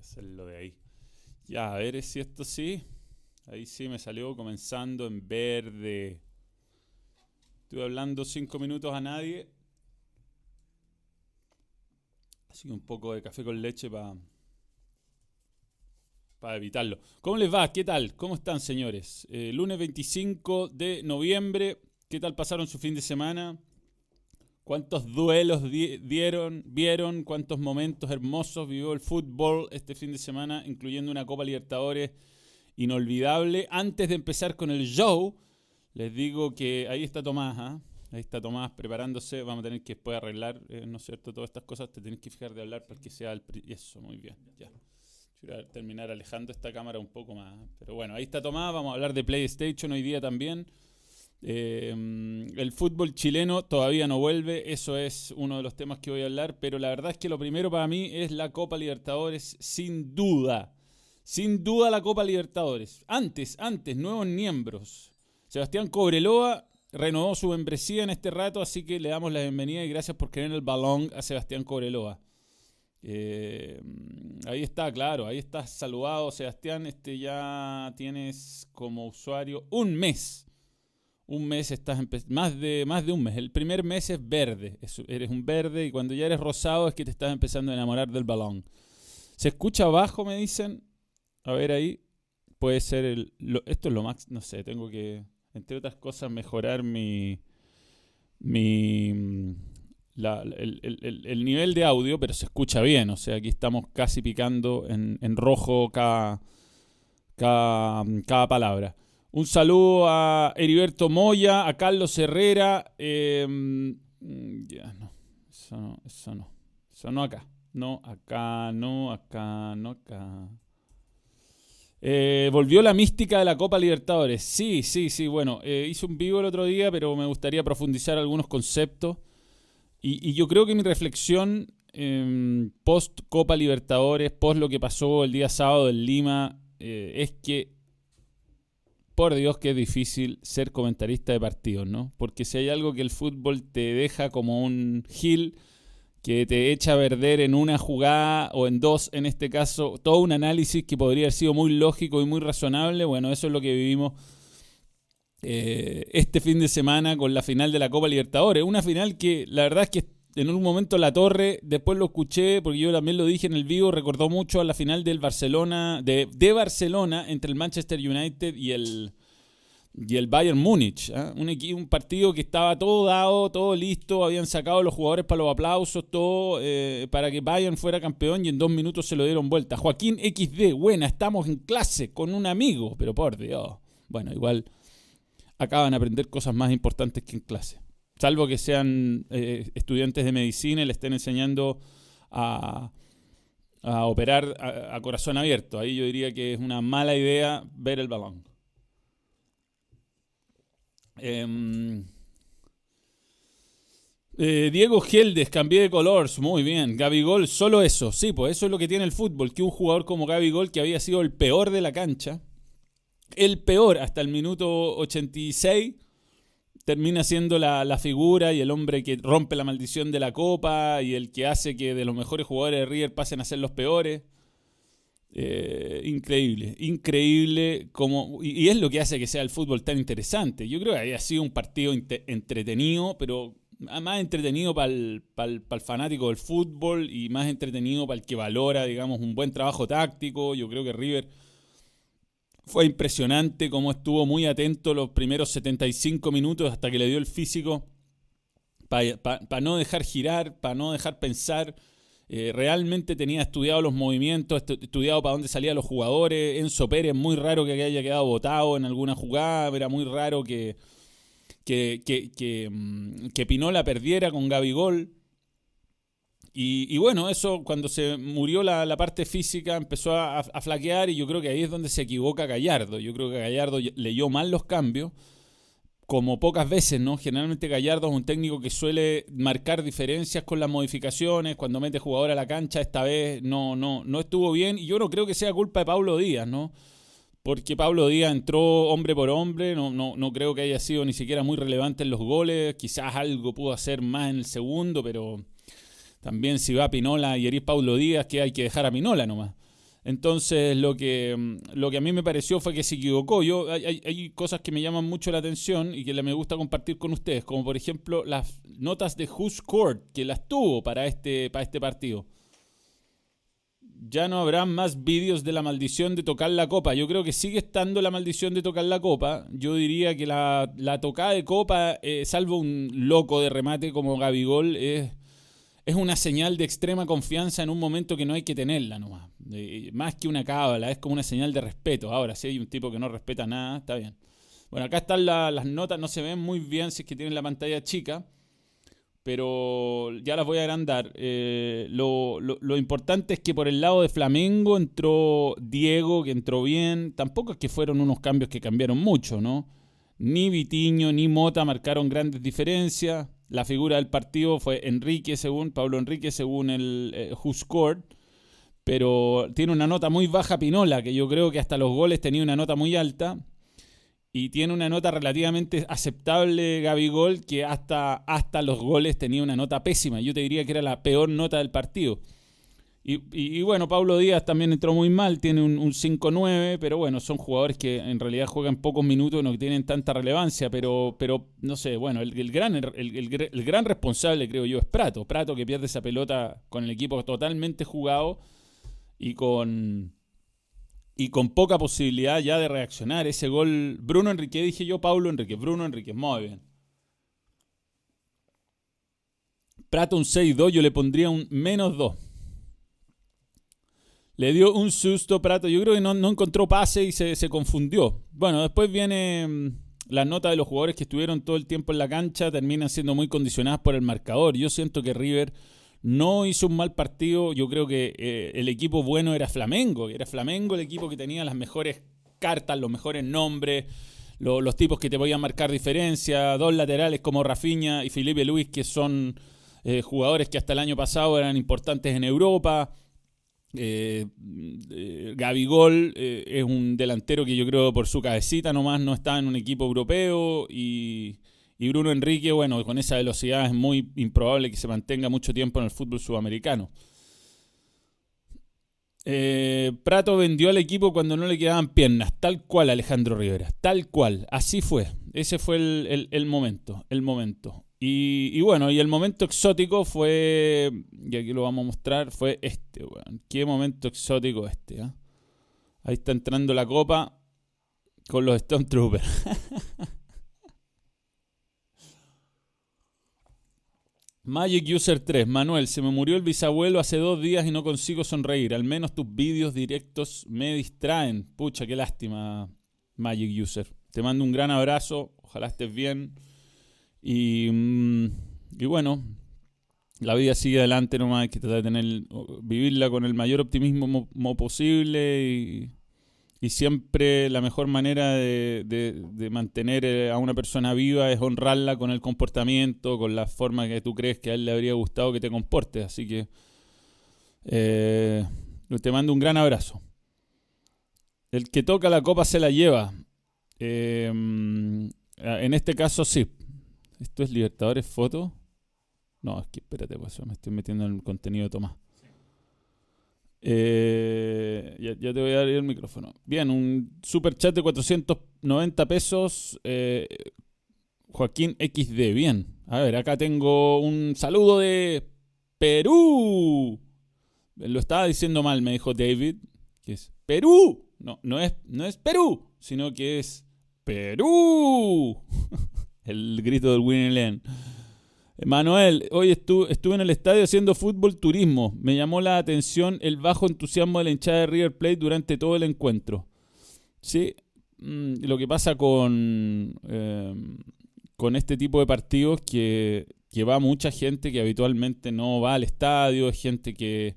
hacerlo de ahí. Ya, a ver si esto sí. Ahí sí me salió comenzando en verde. Estuve hablando cinco minutos a nadie. Así que un poco de café con leche para para evitarlo. ¿Cómo les va? ¿Qué tal? ¿Cómo están, señores? Eh, lunes 25 de noviembre. ¿Qué tal pasaron su fin de semana? ¿Cuántos duelos dieron, vieron? ¿Cuántos momentos hermosos vivió el fútbol este fin de semana, incluyendo una Copa Libertadores inolvidable? Antes de empezar con el show, les digo que ahí está Tomás, ¿ah? Ahí está Tomás preparándose. Vamos a tener que después arreglar, eh, ¿no es cierto? Todas estas cosas te tienes que fijar de hablar para que sea el... Eso, muy bien, ya terminar alejando esta cámara un poco más. Pero bueno, ahí está Tomás, vamos a hablar de PlayStation hoy día también. Eh, el fútbol chileno todavía no vuelve, eso es uno de los temas que voy a hablar, pero la verdad es que lo primero para mí es la Copa Libertadores, sin duda. Sin duda la Copa Libertadores. Antes, antes, nuevos miembros. Sebastián Cobreloa renovó su membresía en este rato, así que le damos la bienvenida y gracias por querer el balón a Sebastián Cobreloa. Eh, ahí está, claro, ahí estás saludado, Sebastián. Este ya tienes como usuario un mes. Un mes estás más de más de un mes. El primer mes es verde, eres un verde y cuando ya eres rosado es que te estás empezando a enamorar del balón. Se escucha abajo, me dicen. A ver ahí. Puede ser el esto es lo más, no sé, tengo que entre otras cosas mejorar mi mi el, nivel de audio, pero se escucha bien. O sea, aquí estamos casi picando en, rojo cada, cada, palabra. Un saludo a Heriberto Moya, a Carlos Herrera. Em, ya, no. Eso no, eso no. Eso no acá. No, acá, no, acá, no, acá. Eh, volvió la mística de la Copa Libertadores. Sí, sí, sí. Bueno, eh, hice un vivo el otro día, pero me gustaría profundizar algunos conceptos. Y, yo creo que mi reflexión em, post Copa Libertadores, post lo que pasó el día sábado en Lima, eh, es que, por Dios, que es difícil ser comentarista de partidos, ¿no? Porque si hay algo que el fútbol te deja como un gil que te echa a perder en una jugada o en dos, en este caso, todo un análisis que podría haber sido muy lógico y muy razonable, bueno, eso es lo que vivimos eh, este fin de semana con la final de la Copa Libertadores. Una final que la verdad es que en un momento la torre, después lo escuché, porque yo también lo dije en el vivo, recordó mucho a la final del Barcelona, de, de Barcelona entre el Manchester United y el, y el Bayern Múnich. ¿ah? Un, partido que estaba todo dado, todo listo, habían sacado los jugadores para los aplausos, todo eh, para que Bayern fuera campeón y en dos minutos se lo dieron vuelta. Joaquín XD, buena, estamos en clase con un amigo, pero por Dios. Bueno, igual acaban a aprender cosas más importantes que en clase. Salvo que sean eh, estudiantes de medicina y le estén enseñando a, operar a, corazón abierto. Ahí yo diría que es una mala idea ver el balón. Em, eh, Diego Geldes, cambié de colores, muy bien. Gol, solo eso. Sí, pues eso es lo que tiene el fútbol, que un jugador como Gol, que había sido el peor de la cancha, el peor hasta el minuto 86 termina siendo la, figura y el hombre que rompe la maldición de la copa y el que hace que de los mejores jugadores de River pasen a ser los peores. Eh, increíble, increíble como y, es lo que hace que sea el fútbol tan interesante. Yo creo que haya sido un partido entretenido, pero más entretenido para el, fanático del fútbol y más entretenido para el que valora, digamos, un buen trabajo táctico. Yo creo que River fue impresionante cómo estuvo muy atento los primeros 75 minutos hasta que le dio el físico para no dejar girar, para no dejar pensar. Eh, realmente tenía estudiado los movimientos, estudiado para dónde salían los jugadores. Enzo Pérez, muy raro que haya quedado botado en alguna jugada, era muy raro que, que, que, que, mm, que Pinola perdiera con Gabigol. Y, bueno, eso cuando se murió la, parte física empezó a, flaquear y yo creo que ahí es donde se equivoca Gallardo. Yo creo que Gallardo leyó mal los cambios, como pocas veces, ¿no? Generalmente Gallardo es un técnico que suele marcar diferencias con las modificaciones, cuando mete jugador a la cancha, esta vez no, no, no estuvo bien y yo no creo que sea culpa de Pablo Díaz, ¿no? Porque Pablo Díaz entró hombre por hombre, no, no, no creo que haya sido ni siquiera muy relevante en los goles, quizás algo pudo hacer más en el segundo, pero también si va a Pinola y eres Paulo Díaz, que hay que dejar a Pinola nomás. Entonces, lo que, mm, lo que a mí me pareció fue que se equivocó. Yo, hay, hay, cosas que me llaman mucho la atención y que me gusta compartir con ustedes, como por ejemplo las notas de Who's Court, que las tuvo para este, para este partido. Ya no habrá más vídeos de la maldición de tocar la copa. Yo creo que sigue estando la maldición de tocar la copa. Yo diría que la, la tocada de copa, eh, salvo un loco de remate como Gabigol, es es una señal de extrema confianza en un momento que no hay que tenerla nomás. más que una cábala, es como una señal de respeto. Ahora, si hay un tipo que no respeta nada, está bien. Bueno, acá están las notas, no se ven muy bien si es que tienen la pantalla chica, pero ya las voy a agrandar. Eh, lo, lo, importante es que por el lado de Flamengo entró Diego, que entró bien. Tampoco es que fueron unos cambios que cambiaron mucho, ¿no? Ni Vitiño ni Mota marcaron grandes diferencias. La figura del partido fue Enrique, según Pablo Enrique, según el eh, Who. Pero tiene una nota muy baja Pinola, que yo creo que hasta los goles tenía una nota muy alta. Y tiene una nota relativamente aceptable Gabigol, que hasta, hasta los goles tenía una nota pésima. Yo te diría que era la peor nota del partido. Y, bueno, Pablo Díaz también entró muy mal, tiene un, 5-9, pero bueno, son jugadores que en realidad juegan pocos minutos no tienen tanta relevancia, pero, pero no sé, bueno, el, gran, el, gran responsable creo yo es Prato, Prato que pierde esa pelota con el equipo totalmente jugado y con, y con poca posibilidad ya de reaccionar. Ese gol, Bruno Enrique, dije yo, Pablo Enrique, Bruno Enrique, muy bien. Prato un 6-2, yo le pondría un menos 2. Le dio un susto Prato. Yo creo que no, encontró pase y se, confundió. Bueno, después viene mm, la nota de los jugadores que estuvieron todo el tiempo en la cancha. Terminan siendo muy condicionadas por el marcador. Yo siento que River no hizo un mal partido. Yo creo que eh, el equipo bueno era Flamengo. Era Flamengo el equipo que tenía las mejores cartas, los mejores nombres. los tipos que te podían marcar diferencia, dos laterales como Rafinha y Felipe Luis, que son eh, jugadores que hasta el año pasado eran importantes en Europa. Eh, eh, Gabigol eh, es un delantero que yo creo por su cabecita nomás no está en un equipo europeo y, Bruno Enrique, bueno, con esa velocidad es muy improbable que se mantenga mucho tiempo en el fútbol sudamericano. Prato vendió al equipo cuando no le quedaban piernas, tal cual Alejandro Rivera, tal cual, así fue, ese fue el momento, el momento. Y, bueno, y el momento exótico fue, y aquí lo vamos a mostrar, fue este, weón. Qué momento exótico este, ¿eh? Ahí está entrando la copa con los Stone Troopers. Magic User 3, Manuel, se me murió el bisabuelo hace dos días y no consigo sonreír. Al menos tus vídeos directos me distraen. Pucha, qué lástima, Magic User. Te mando un gran abrazo, ojalá estés bien. Mm, y, bueno, la vida sigue adelante nomás, hay que tratar de tener, vivirla con el mayor optimismo posible y, siempre la mejor manera de, mantener eh, a una persona viva es honrarla con el comportamiento, con la forma que tú crees que a él le habría gustado que te comportes. Así que eh, te mando un gran abrazo. El que toca la copa se la lleva. Eh, mm, en este caso sí. ¿Esto es Libertadores Foto? No, es que espérate, pues me estoy metiendo en el contenido de Tomás. Eh, ya, te voy a dar el micrófono. Bien, un super chat de 490 pesos. Eh, Joaquín XD, bien. A ver, acá tengo un saludo de Perú. Lo estaba diciendo mal, me dijo David, que es Perú. No, no es, no es Perú, sino que es Perú. El grito del Winnie Len. Manuel, hoy estuve, en el estadio haciendo fútbol turismo. Me llamó la atención el bajo entusiasmo de la hinchada de River Plate durante todo el encuentro. Sí, mm, lo que pasa con, eh, con este tipo de partidos que, que va mucha gente que habitualmente no va al estadio, es gente que,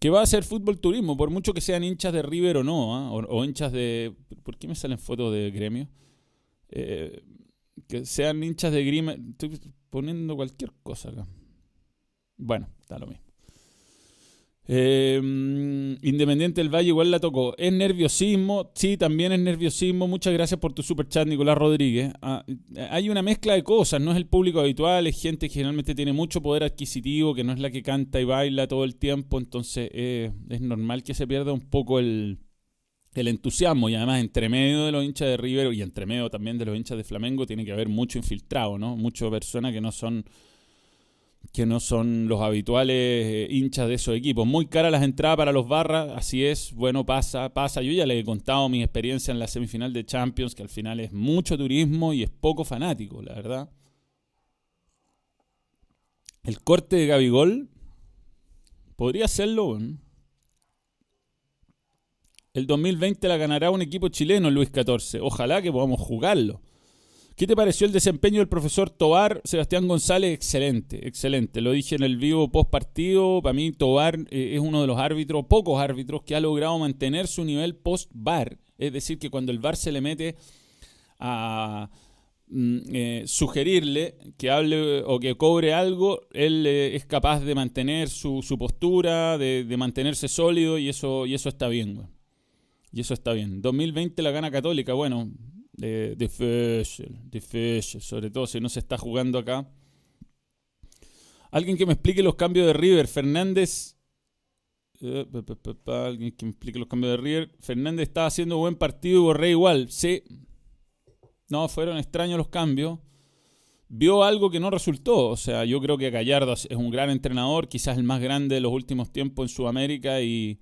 que va a hacer fútbol turismo, por mucho que sean hinchas de River o no, ¿ah? o, hinchas de... ¿Por qué me salen fotos de gremio? Eh, que sean hinchas de grima. Estoy poniendo cualquier cosa acá. Bueno, está lo mismo. Eh, Independiente del Valle igual la tocó. ¿Es nerviosismo? Sí, también es nerviosismo. Muchas gracias por tu super chat, Nicolás Rodríguez. Ah, hay una mezcla de cosas. No es el público habitual, es gente que generalmente tiene mucho poder adquisitivo, que no es la que canta y baila todo el tiempo. Entonces eh, es normal que se pierda un poco el, el entusiasmo. Y además, entre medio de los hinchas de River y entre medio también de los hinchas de Flamengo, tiene que haber mucho infiltrado, ¿no? Muchas personas que no son que no son los habituales eh, hinchas de esos equipos. Muy caras las entradas para los barras, así es, bueno, pasa, pasa. Yo ya le he contado mi experiencia en la semifinal de Champions, que al final es mucho turismo y es poco fanático, la verdad. El corte de Gabigol podría serlo. El 2020 la ganará un equipo chileno, Luis XIV. Ojalá que podamos jugarlo. ¿Qué te pareció el desempeño del profesor Tobar? Sebastián González, excelente, excelente. Lo dije en el vivo post partido. Para mí, Tobar eh, es uno de los árbitros, pocos árbitros, que ha logrado mantener su nivel post bar. Es decir, que cuando el bar se le mete a mm, eh, sugerirle que hable o que cobre algo, él eh, es capaz de mantener su, postura, de, mantenerse sólido y eso, y eso está bien. Y eso está bien. 2020 la gana Católica, bueno, de, de sobre todo si no se está jugando acá. Alguien que me explique los cambios de River. Fernández. Eh, alguien que me explique los cambios de River. Fernández estaba haciendo buen partido y Borré igual. Sí. No, fueron extraños los cambios. Vio algo que no resultó. O sea, yo creo que Gallardo es un gran entrenador, quizás el más grande de los últimos tiempos en Sudamérica y,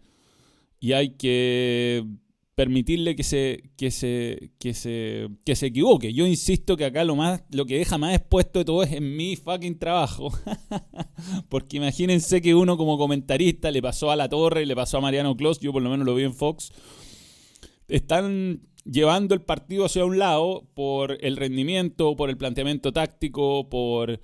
y hay que permitirle que se, que se, que se, que se equivoque. Yo insisto que acá lo más, lo que deja más expuesto de todo es en mi fucking trabajo. Porque imagínense que uno como comentarista le pasó a La Torre, le pasó a Mariano Clos, yo por lo menos lo vi en Fox. Están llevando el partido hacia un lado por el rendimiento, por el planteamiento táctico, por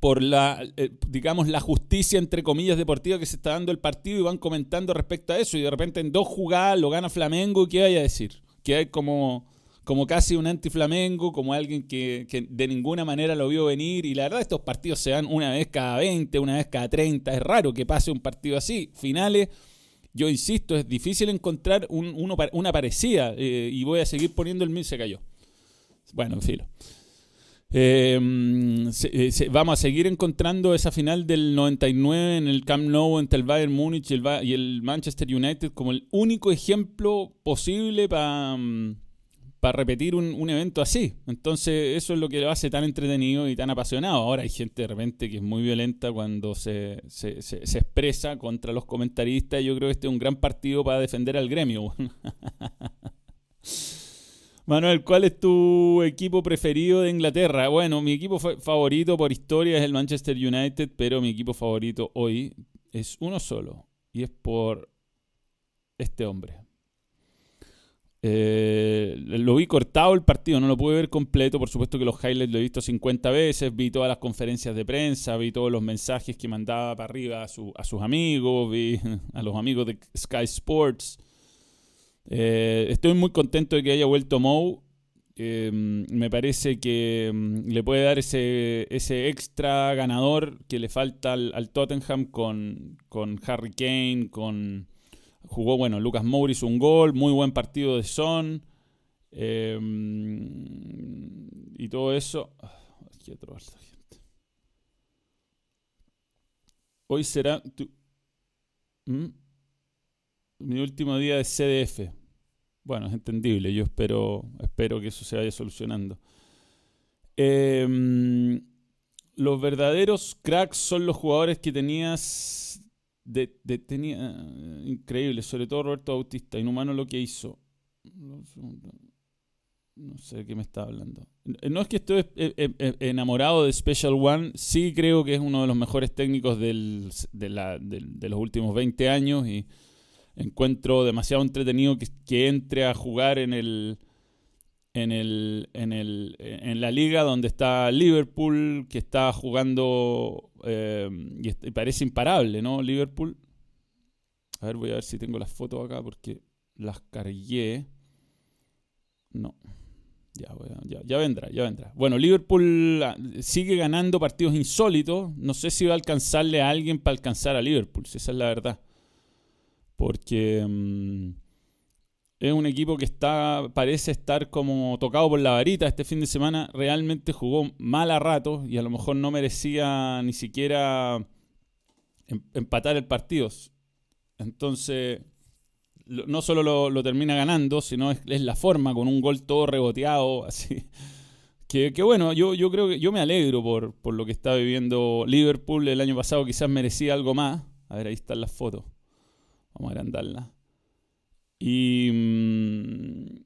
por la, eh, digamos, la justicia, entre comillas, deportiva que se está dando el partido y van comentando respecto a eso. Y de repente en dos jugadas lo gana Flamengo, ¿qué vaya a decir? Que hay como, como casi un anti-Flamengo, como alguien que, de ninguna manera lo vio venir. Y la verdad, estos partidos se dan una vez cada 20, una vez cada 30. Es raro que pase un partido así. Finales, yo insisto, es difícil encontrar un, uno, una parecida. Eh, y voy a seguir poniendo el mil, se cayó. Bueno, en Em, eh, vamos a seguir encontrando esa final del 99 en el Camp Nou entre el Bayern Múnich y el, Manchester United como el único ejemplo posible para mm, repetir un, evento así. Entonces eso es lo que lo hace tan entretenido y tan apasionado. Ahora hay gente de repente que es muy violenta cuando se expresa contra los comentaristas. Yo creo que este es un gran partido para defender al gremio. Manuel, ¿cuál es tu equipo preferido de Inglaterra? Bueno, mi equipo favorito por historia es el Manchester United, pero mi equipo favorito hoy es uno solo y es por este hombre. Eh, lo vi cortado el partido, no lo pude ver completo. Por supuesto que los highlights lo he visto 50 veces. Vi todas las conferencias de prensa, vi todos los mensajes que mandaba para arriba a, a sus amigos, vi a los amigos de Sky Sports. Eh, estoy muy contento de que haya vuelto Mou. Mm, me parece que mm, le puede dar ese, ese extra ganador que le falta al, Tottenham con, con, Harry Kane, con jugó bueno Lucas Morris un gol, muy buen partido de Son mm, y todo eso. Hoy será mi último día de CDF. Bueno, es entendible, yo espero, espero que eso se vaya solucionando. Em, los verdaderos cracks son los jugadores que tenías. De, tenía, increíble, sobre todo Roberto Bautista, inhumano lo que hizo. No sé de qué me está hablando. No es que estoy enamorado de Special One, sí creo que es uno de los mejores técnicos del, de, la, de los últimos 20 años y encuentro demasiado entretenido que, entre a jugar en el en el, en el en la liga donde está Liverpool que está jugando eh, y, parece imparable no Liverpool a ver voy a ver si tengo las fotos acá porque las cargué no Ya, ya, vendrá, ya vendrá. Bueno, Liverpool ah, sigue ganando partidos insólitos. No sé si va a alcanzarle a alguien para alcanzar a Liverpool, si esa es la verdad. Porque mm, es un equipo que está parece estar como tocado por la varita. Este fin de semana realmente jugó mal a rato y a lo mejor no merecía ni siquiera em, empatar el partido. Entonces, no solo lo, termina ganando, sino es, la forma, con un gol todo reboteado, así. Que, bueno, yo, yo creo que yo me alegro por, por lo que está viviendo Liverpool. El año pasado quizás merecía algo más. A ver, ahí están las fotos. Vamos a agrandarla. Y. Mm,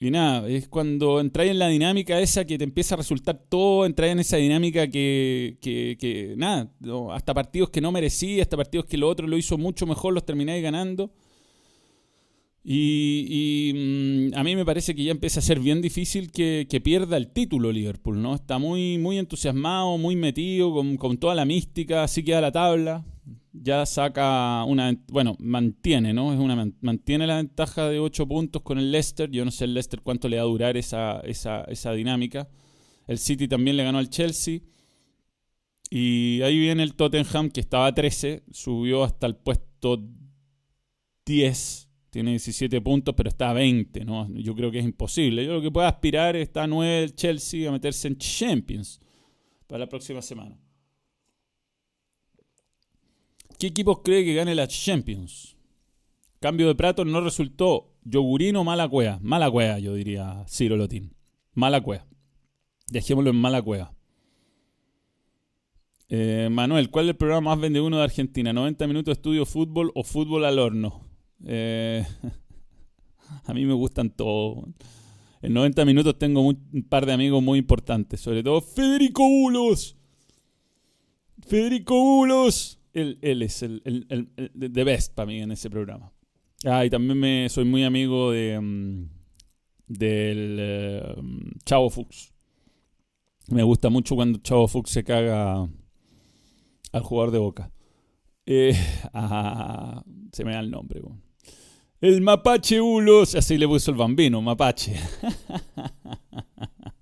y nada, es cuando entráis en la dinámica esa que te empieza a resultar todo, entráis en esa dinámica que, nada, hasta partidos que no merecía, hasta partidos que lo otro lo hizo mucho mejor, los termináis ganando. Y, mm, a mí me parece que ya empieza a ser bien difícil que, pierda el título Liverpool, ¿no? Está muy, muy entusiasmado, muy metido, con, con toda la mística, así queda la tabla ya saca una, bueno, mantiene, ¿no? Es una, mantiene la ventaja de 8 puntos con el Leicester. Yo no sé el Leicester cuánto le va a durar esa, esa, esa dinámica. El City también le ganó al Chelsea. Y ahí viene el Tottenham que estaba a 13, subió hasta el puesto 10. Tiene 17 puntos, pero está a 20, ¿no? Yo creo que es imposible. Yo lo que puedo aspirar está a 9 el Chelsea a meterse en Champions para la próxima semana. ¿Qué equipos cree que gane la Champions? Cambio de plato no resultó. Yogurino, mala cueva. Mala cueva, yo diría Ciro Lotín. Mala cueva. Dejémoslo en mala cueva. Eh, Manuel, ¿cuál es el programa más vende uno de Argentina? ¿90 minutos estudio fútbol o fútbol al horno? Eh, a mí me gustan todos. En 90 minutos tengo un par de amigos muy importantes, sobre todo Federico Bulos. Federico Bulos él, es el, el, the best para mí en ese programa. Ah, y también me, soy muy amigo de, mm, del eh, Chavo Fuchs. Me gusta mucho cuando Chavo Fuchs se caga al jugador de boca. Eh, ah, se me da el nombre. El Mapache Ulos, así le puso el bambino, Mapache.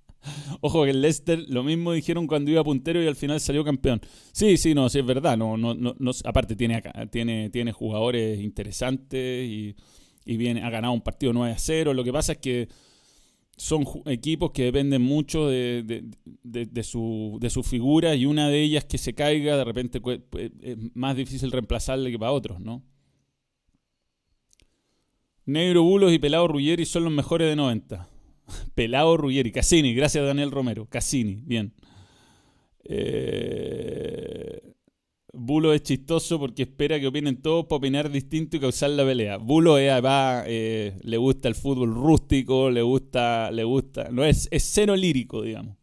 Ojo que el Leicester lo mismo dijeron cuando iba puntero y al final salió campeón. Sí, sí, no, sí es verdad. No, no, no, aparte tiene, tiene, tiene jugadores interesantes y, viene, ha ganado un partido 9 a 0. Lo que pasa es que son equipos que dependen mucho de, su, de su figura y una de ellas que se caiga, de repente es más difícil reemplazarle que para otros, ¿no? Negro Bulos y Pelado Ruggeri son los mejores de 90. Pelado Ruggeri, Cassini, gracias Daniel Romero. Cassini, bien. Eh, Bulo es chistoso porque espera que opinen todos para opinar distinto y causar la pelea. Bulo va, eh, le gusta el fútbol rústico, le gusta, le gusta, no es, es cero lírico, digamos.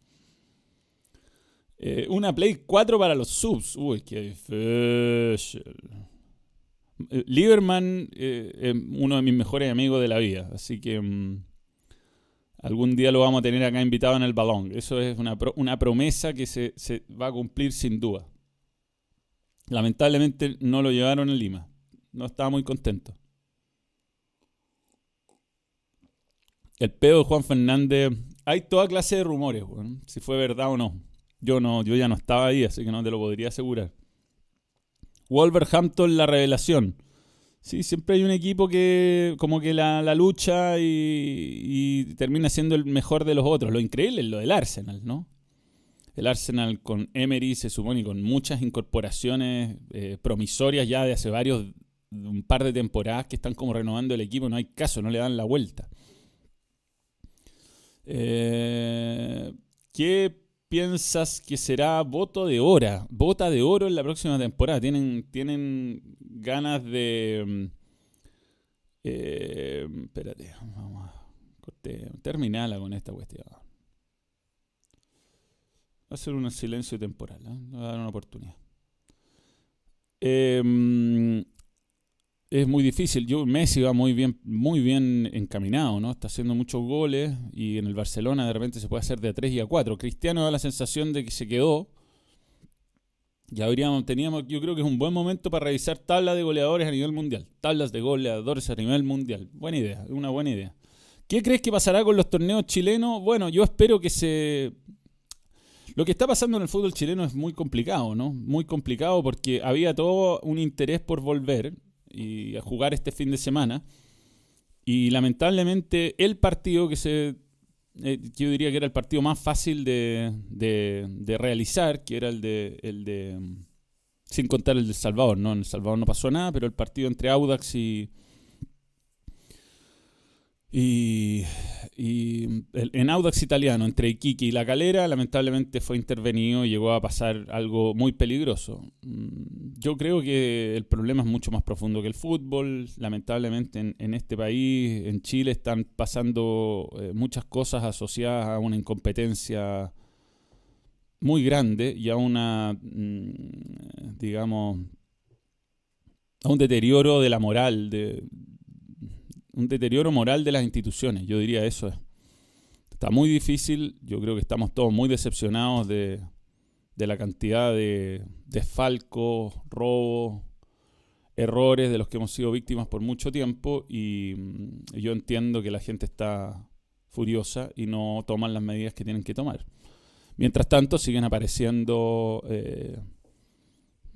Eh, una Play 4 para los subs. Uy, qué difícil. Lieberman es uno de mis mejores amigos de la vida, así que... Algún día lo vamos a tener acá invitado en el balón. Eso es una, una promesa que se, va a cumplir sin duda. Lamentablemente no lo llevaron en Lima. No estaba muy contento. El pedo de Juan Fernández. Hay toda clase de rumores, si fue verdad o no. Yo no, yo ya no estaba ahí, así que no te lo podría asegurar. Wolverhampton, la revelación. Sí, siempre hay un equipo que como que la, lucha y, termina siendo el mejor de los otros. Lo increíble es lo del Arsenal, ¿no? El Arsenal con Emery se supone con muchas incorporaciones eh, promisorias ya de hace varios, un par de temporadas que están como renovando el equipo, no hay caso, no le dan la vuelta. Eh, ¿Qué piensas que será voto de hora? Vota de oro en la próxima temporada. Tienen, tienen ganas de... Mm, eh, espérate, vamos a terminala con esta cuestión. Va a ser un silencio temporal, ¿eh? va a dar una oportunidad. Eh, mm, es muy difícil. Yo, Messi va muy bien, muy bien encaminado, ¿no? Está haciendo muchos goles y en el Barcelona de repente se puede hacer de a 3 y a 4. Cristiano da la sensación de que se quedó. Ya habríamos, teníamos, yo creo que es un buen momento para revisar tablas de goleadores a nivel mundial. Tablas de goleadores a nivel mundial. Buena idea, una buena idea. ¿Qué crees que pasará con los torneos chilenos? Bueno, yo espero que se... Lo que está pasando en el fútbol chileno es muy complicado, ¿no? Muy complicado porque había todo un interés por volver y a jugar este fin de semana. Y lamentablemente el partido que se... Eh, yo diría que era el partido más fácil de, de, realizar, que era el de, el de... Sin contar el de Salvador, ¿no? En El Salvador no pasó nada, pero el partido entre Audax y, y, en Audax Italiano, entre Iquique y La Calera, lamentablemente fue intervenido y llegó a pasar algo muy peligroso. Mm, yo creo que el problema es mucho más profundo que el fútbol. Lamentablemente en, este país, en Chile, están pasando eh, muchas cosas asociadas a una incompetencia muy grande y a una, mm, digamos, a un deterioro de la moral de, un deterioro moral de las instituciones, yo diría eso. Está muy difícil, yo creo que estamos todos muy decepcionados de, la cantidad de desfalcos, robos, errores de los que hemos sido víctimas por mucho tiempo y, mm, yo entiendo que la gente está furiosa y no toman las medidas que tienen que tomar. Mientras tanto, siguen apareciendo eh,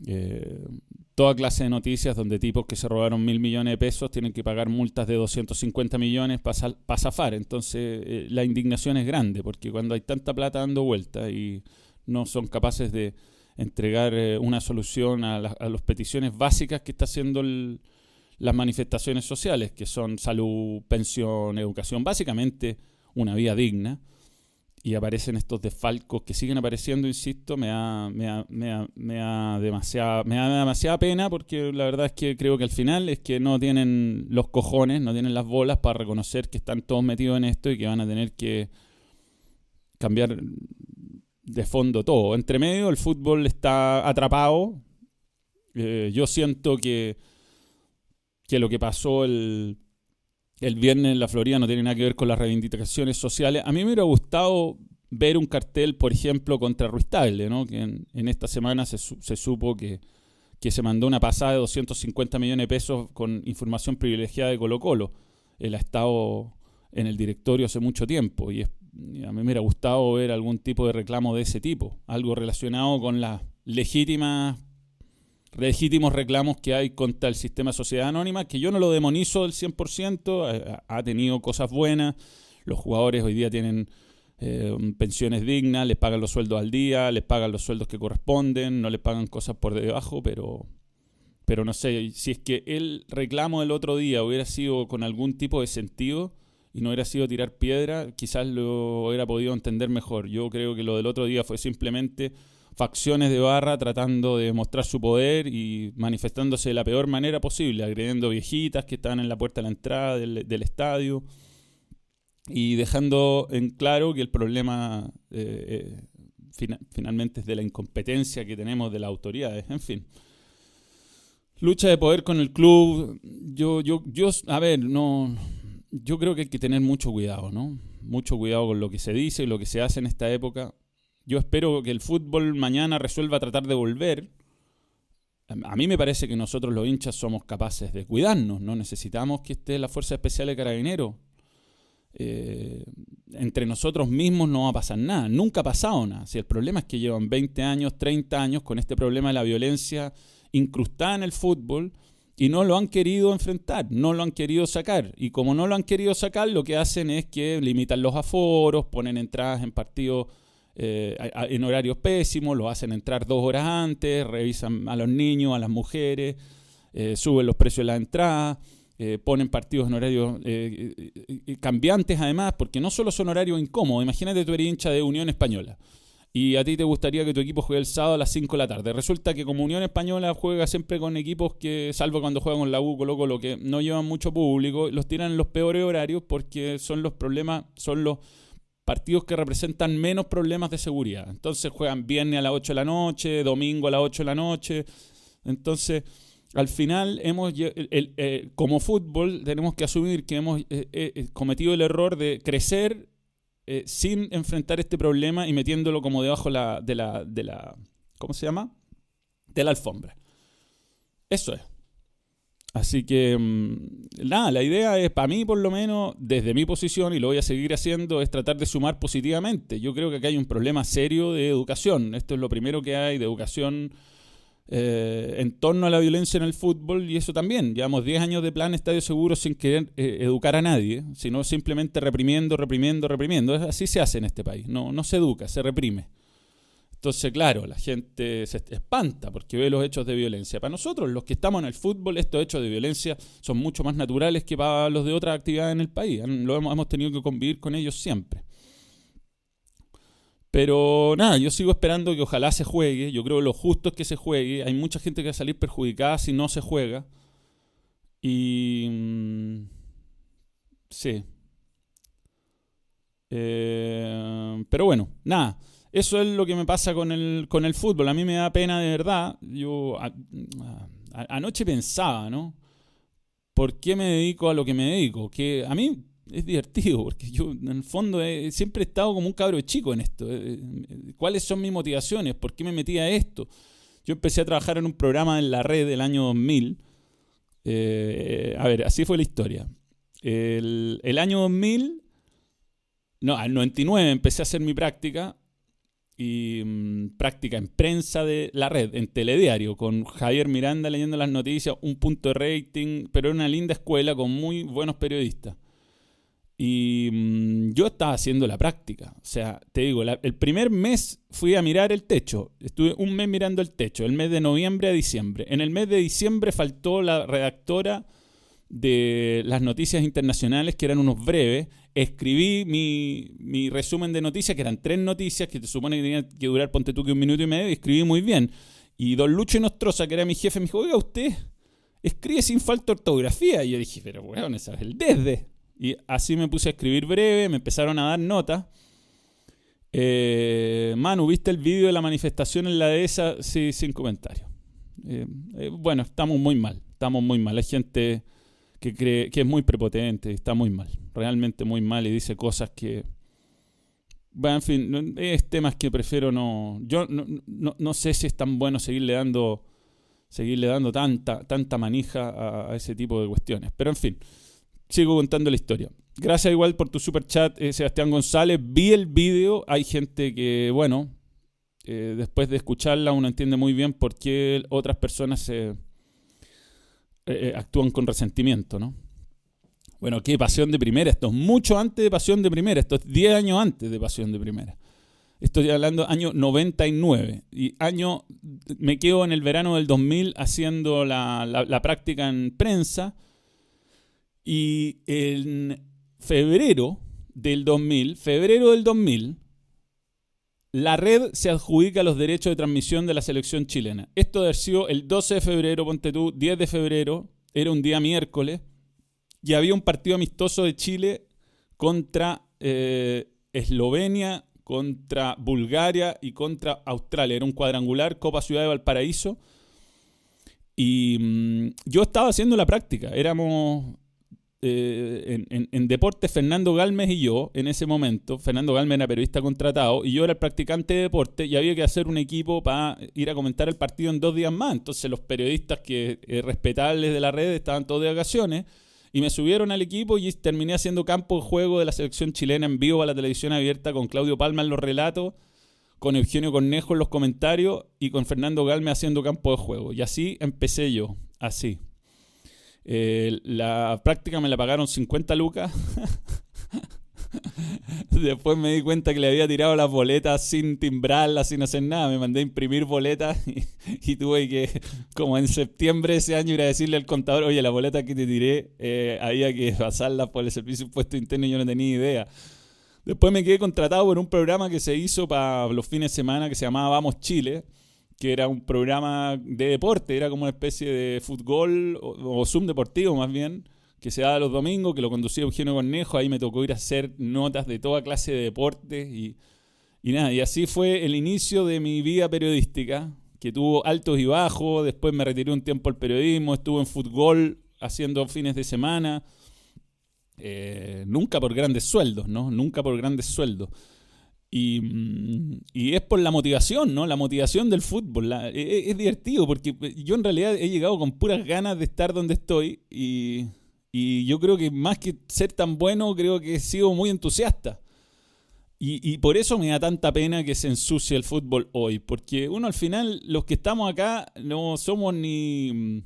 eh, toda clase de noticias donde tipos que se robaron mil millones de pesos tienen que pagar multas de 250 millones para zafar. Entonces eh, la indignación es grande porque cuando hay tanta plata dando vuelta y no son capaces de entregar eh, una solución a, las peticiones básicas que está haciendo las manifestaciones sociales, que son salud, pensión, educación, básicamente una vida digna y aparecen estos desfalcos que siguen apareciendo, insisto, me da, me da, me da, me da, demasiada, me da demasiada pena porque la verdad es que creo que al final es que no tienen los cojones, no tienen las bolas para reconocer que están todos metidos en esto y que van a tener que cambiar de fondo todo. Entre medio el fútbol está atrapado. Eh, yo siento que, que lo que pasó el, el viernes en la Florida no tiene nada que ver con las reivindicaciones sociales. A mí me hubiera gustado ver un cartel, por ejemplo, contra Ruiz Tagle, ¿no? que en, esta semana se, supo que, se mandó una pasada de 250 millones de pesos con información privilegiada de Colo Colo. Él ha estado en el directorio hace mucho tiempo y, a mí me hubiera gustado ver algún tipo de reclamo de ese tipo, algo relacionado con las legítimas legítimos reclamos que hay contra el sistema de sociedad anónima, que yo no lo demonizo del 100%, ha, tenido cosas buenas, los jugadores hoy día tienen eh, pensiones dignas, les pagan los sueldos al día, les pagan los sueldos que corresponden, no les pagan cosas por debajo, pero, pero no sé, si es que el reclamo del otro día hubiera sido con algún tipo de sentido y no hubiera sido tirar piedra, quizás lo hubiera podido entender mejor. Yo creo que lo del otro día fue simplemente facciones de barra tratando de mostrar su poder y manifestándose de la peor manera posible, agrediendo viejitas que estaban en la puerta de la entrada del, estadio y dejando en claro que el problema eh, eh, finalmente es de la incompetencia que tenemos de las autoridades. En fin. Lucha de poder con el club. Yo, yo, yo, a ver, no. Yo creo que hay que tener mucho cuidado, ¿no? Mucho cuidado con lo que se dice y lo que se hace en esta época yo espero que el fútbol mañana resuelva tratar de volver. A mí me parece que nosotros los hinchas somos capaces de cuidarnos, no necesitamos que esté la Fuerza Especial de Carabineros. Eh, entre nosotros mismos no va a pasar nada, nunca ha pasado nada. Si el problema es que llevan 20 años, 30 años con este problema de la violencia incrustada en el fútbol y no lo han querido enfrentar, no lo han querido sacar. Y como no lo han querido sacar, lo que hacen es que limitan los aforos, ponen entradas en partidos eh, en horarios pésimos, lo hacen entrar dos horas antes, revisan a los niños, a las mujeres, eh, suben los precios de la entrada, eh, ponen partidos en horarios cambiantes además, porque no solo son horarios incómodos, imagínate tú eres hincha de Unión Española y a ti te gustaría que tu equipo juegue el sábado a las 5 de la tarde. Resulta que como Unión Española juega siempre con equipos que, salvo cuando juegan con la U, Colo lo que no llevan mucho público, los tiran en los peores horarios porque son los problemas, son los partidos que representan menos problemas de seguridad. Entonces juegan viernes a las 8 de la noche, domingo a las 8 de la noche. Entonces, al final, hemos eh, como fútbol tenemos que asumir que hemos eh, eh, cometido el error de crecer sin enfrentar este problema y metiéndolo como debajo la, de, la, de la... ¿Cómo se llama? De la alfombra. Eso es. Así que, mm, nada, la idea es, para mí por lo menos, desde mi posición, y lo voy a seguir haciendo, es tratar de sumar positivamente. Yo creo que acá hay un problema serio de educación. Esto es lo primero que hay de educación eh, en torno a la violencia en el fútbol y eso también. Llevamos 10 años de plan Estadio Seguro sin querer eh, educar a nadie, sino simplemente reprimiendo, reprimiendo, reprimiendo. Así se hace en este país. No, no se educa, se reprime. Entonces, claro, la gente se espanta porque ve los hechos de violencia. Para nosotros, los que estamos en el fútbol, estos hechos de violencia son mucho más naturales que para los de otras actividades en el país. Lo hemos, tenido que convivir con ellos siempre. Pero nada, yo sigo esperando que ojalá se juegue. Yo creo que lo justo es que se juegue. Hay mucha gente que va a salir perjudicada si no se juega. Y... Mm, sí. Eh, pero bueno, nada. Eso es lo que me pasa con el, con el fútbol. A mí me da pena de verdad. Yo anoche pensaba, ¿no? ¿Por qué me dedico a lo que me dedico? Que a mí es divertido, porque yo en el fondo siempre he estado como un cabro chico en esto. Eh, eh, ¿Cuáles son mis motivaciones? ¿Por qué me metí a esto? Yo empecé a trabajar en un programa en la red del año 2000. Eh, a ver, así fue la historia. El, el año 2000, no, al 99 empecé a hacer mi práctica y mm, práctica en prensa de la red, en telediario, con Javier Miranda leyendo las noticias, un punto de rating, pero era una linda escuela con muy buenos periodistas. Y mm, yo estaba haciendo la práctica. O sea, te digo, el primer mes fui a mirar el techo. Estuve un mes mirando el techo, el mes de noviembre a diciembre. En el mes de diciembre faltó la redactora de las noticias internacionales, que eran unos breves, escribí mi, resumen de noticias, que eran tres noticias, que te supone que tenía que durar, ponte tú que un minuto y medio, y escribí muy bien. Y don Lucho Nostroza, que era mi jefe, me dijo, oiga, usted escribe sin falta ortografía. Y yo dije, pero bueno, esa es el desde. Y así me puse a escribir breve, me empezaron a dar notas. Eh, Manu, ¿viste el vídeo de la manifestación en la dehesa? Sí, sin comentarios. Eh, eh, bueno, estamos muy mal, estamos muy mal. Hay gente que cree que es muy prepotente, está muy mal, realmente muy mal y dice cosas que... Bueno, en fin, es temas que prefiero no... Yo no, sé si es tan bueno seguirle dando, seguirle dando tanta, tanta manija a, a ese tipo de cuestiones. Pero en fin, sigo contando la historia. Gracias igual por tu super chat, eh, Sebastián González. Vi el vídeo, hay gente que, bueno, eh, después de escucharla uno entiende muy bien por qué otras personas se eh, eh, actúan con resentimiento, ¿no? Bueno, qué Pasión de Primera. Esto es mucho antes de Pasión de Primera. Esto es 10 años antes de Pasión de Primera. Estoy hablando año 99. Y año, me quedo en el verano del 2000 haciendo la, la práctica en prensa. Y en febrero del 2000, febrero del 2000, la red se adjudica los derechos de transmisión de la selección chilena. Esto debe sido el 12 de febrero, ponte tú, 10 de febrero, era un día miércoles, y había un partido amistoso de Chile contra eh, Eslovenia, contra Bulgaria y contra Australia. Era un cuadrangular, Copa Ciudad de Valparaíso. Y mm, yo estaba haciendo la práctica. Éramos eh, en, en, deporte Fernando Galmes y yo, en ese momento, Fernando Galmes era periodista contratado y yo era el practicante de deporte y había que hacer un equipo para ir a comentar el partido en dos días más. Entonces los periodistas que eh, respetables de la red estaban todos de vacaciones y me subieron al equipo y terminé haciendo campo de juego de la selección chilena en vivo para la televisión abierta con Claudio Palma en los relatos, con Eugenio Cornejo en los comentarios y con Fernando Galmes haciendo campo de juego. Y así empecé yo, así. Eh, la práctica me la pagaron 50 lucas. Después me di cuenta que le había tirado las boletas sin timbrarlas, sin hacer nada. Me mandé a imprimir boletas y, tuve que, como en septiembre de ese año, ir a decirle al contador, oye, la boleta que te tiré eh, había que pasarla por el servicio de impuesto interno y yo no tenía idea. Después me quedé contratado por un programa que se hizo para los fines de semana que se llamaba Vamos Chile que era un programa de deporte, era como una especie de fútbol o, Zoom deportivo más bien, que se daba los domingos, que lo conducía Eugenio Cornejo, ahí me tocó ir a hacer notas de toda clase de deportes y, y nada, y así fue el inicio de mi vida periodística, que tuvo altos y bajos, después me retiré un tiempo al periodismo, estuve en fútbol haciendo fines de semana, eh, nunca por grandes sueldos, ¿no? Nunca por grandes sueldos. Y, es por la motivación, ¿no? La motivación del fútbol. E, e, es, divertido porque yo en realidad he llegado con puras ganas de estar donde estoy y, y yo creo que más que ser tan bueno, creo que he sido muy entusiasta. Y, por eso me da tanta pena que se ensucie el fútbol hoy, porque uno al final, los que estamos acá, no somos ni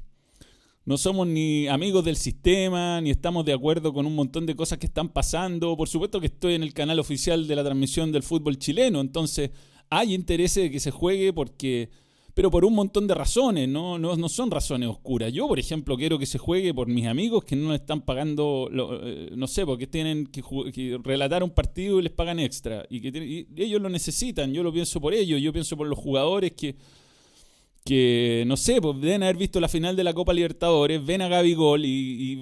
no somos ni amigos del sistema, ni estamos de acuerdo con un montón de cosas que están pasando. Por supuesto que estoy en el canal oficial de la transmisión del fútbol chileno, entonces hay interés de que se juegue porque pero por un montón de razones, ¿no? No, son razones oscuras. Yo, por ejemplo, quiero que se juegue por mis amigos que no le están pagando, eh, no sé, porque tienen que, relatar un partido y les pagan extra. Y que ellos lo necesitan, yo lo pienso por ellos, yo pienso por los jugadores que, que no sé, pues deben haber visto la final de la Copa Libertadores, ven a Gaby Gol y,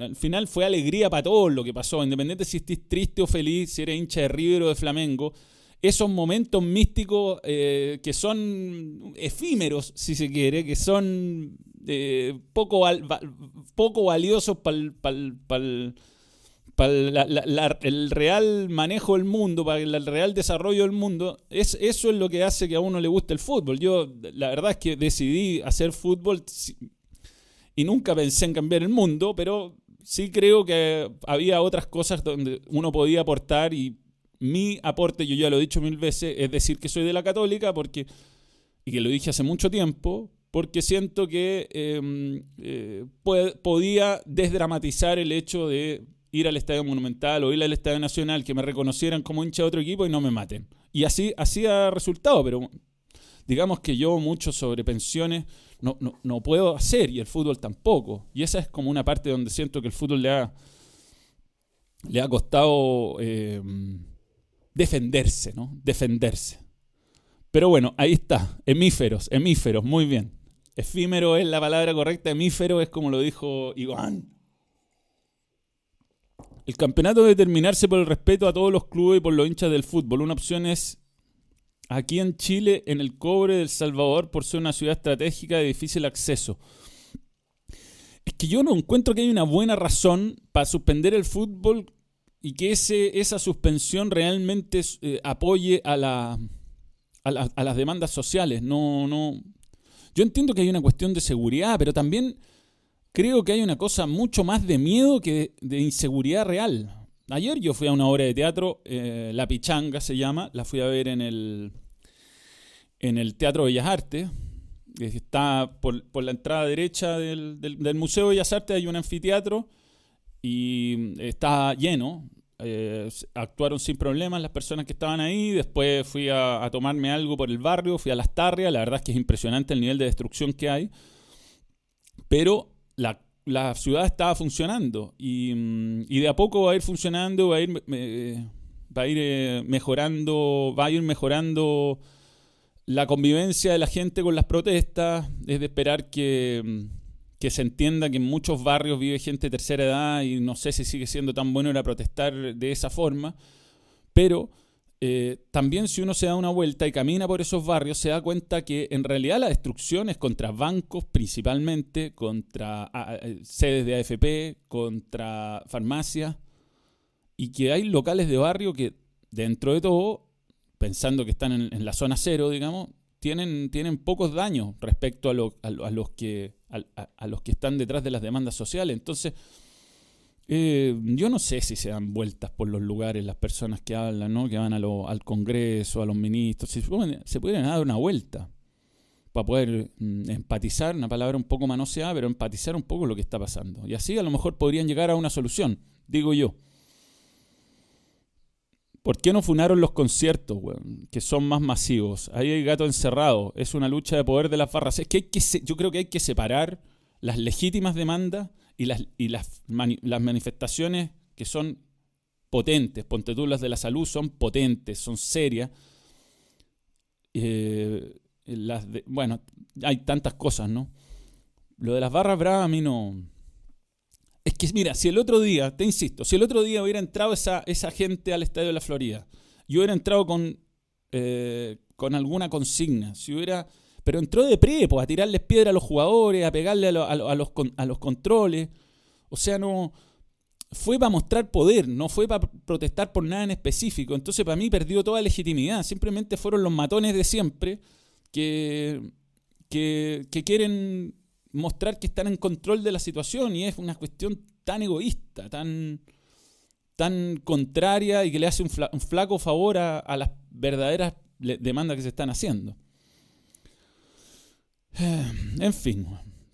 al final fue alegría para todos lo que pasó, independiente si estés triste o feliz, si eres hincha de River o de Flamengo esos momentos místicos eh, que son efímeros, si se quiere, que son eh, poco, poco valiosos para el real manejo del mundo, para el real desarrollo del mundo, es, eso es lo que hace que a uno le guste el fútbol. Yo la verdad es que decidí hacer fútbol y nunca pensé en cambiar el mundo, pero sí creo que había otras cosas donde uno podía aportar y mi aporte, yo ya lo he dicho mil veces, es decir que soy de la católica porque, y que lo dije hace mucho tiempo, porque siento que em, eh, podía desdramatizar el hecho de ir al Estadio Monumental o ir al Estadio Nacional, que me reconocieran como hincha de otro equipo y no me maten. Y así, así ha resultado, pero digamos que yo mucho sobre pensiones no, no, puedo hacer y el fútbol tampoco. Y esa es como una parte donde siento que el fútbol le ha, le ha costado... Em, defenderse, ¿no? Defenderse. Pero bueno, ahí está, hemíferos, hemíferos, muy bien. Efímero es la palabra correcta, hemífero es como lo dijo Iván. El campeonato debe terminarse por el respeto a todos los clubes y por los hinchas del fútbol. Una opción es aquí en Chile, en el cobre del Salvador, por ser una ciudad estratégica de difícil acceso. Es que yo no encuentro que haya una buena razón para suspender el fútbol y que ese, esa suspensión realmente eh, apoye a, a, las demandas sociales. No, no. Yo entiendo que hay una cuestión de seguridad, pero también creo que hay una cosa mucho más de miedo que de inseguridad real. Ayer yo fui a una obra de teatro, eh, La Pichanga se llama, la fui a ver en el, en el Teatro Bellas Artes. Está por, la entrada derecha del, del, Museo de Bellas Artes, hay un anfiteatro y está lleno. Eh, actuaron sin problemas las personas que estaban ahí. Después fui a, tomarme algo por el barrio, fui a Las Tarrias. La verdad es que es impresionante el nivel de destrucción que hay. Pero la, ciudad estaba funcionando y, mm, y, de a poco va a ir funcionando, va a ir, va a ir eh, mejorando, va a ir mejorando la convivencia de la gente con las protestas. Es de esperar que mm, que se entienda que en muchos barrios vive gente de tercera edad y no sé si sigue siendo tan bueno era protestar de esa forma, pero eh, también si uno se da una vuelta y camina por esos barrios, se da cuenta que en realidad la destrucción es contra bancos principalmente, contra sedes de AFP, contra farmacias, y que hay locales de barrio que dentro de todo, pensando que están en, la zona cero, digamos, tienen, tienen pocos daños respecto a los que a, los que están detrás de las demandas sociales. Entonces, eh, yo no sé si se dan vueltas por los lugares las personas que hablan, ¿no? que van al Congreso, a los ministros, si se, pueden dar una vuelta para poder mm, empatizar, una palabra un poco manoseada, pero empatizar un poco lo que está pasando. Y así a lo mejor podrían llegar a una solución, digo yo. ¿Por qué no funaron los conciertos, Que son más masivos. Ahí hay gato encerrado. Es una lucha de poder de las barras. Es que, hay que yo creo que hay que separar las legítimas demandas y las, y las, las manifestaciones que son potentes. Ponte tú, las de la salud son potentes, son serias. Eh, bueno, hay tantas cosas, ¿no? Lo de las barras bravas a mí no, es que, mira, si el otro día, te insisto, si el otro día hubiera entrado esa, esa gente al Estadio de la Florida, y hubiera entrado con, eh, con alguna consigna, si hubiera... Pero entró de pre, pues, a tirarles piedra a los jugadores, a pegarle a, los, a los controles. O sea, no... fue para mostrar poder, no fue para protestar por nada en específico. Entonces para mí perdió toda legitimidad. Simplemente fueron los matones de siempre que, que, que quieren mostrar que están en control de la situación y es una cuestión tan egoísta, tan, tan contraria y que le hace un, flaco favor a, las verdaderas demandas que se están haciendo. En fin,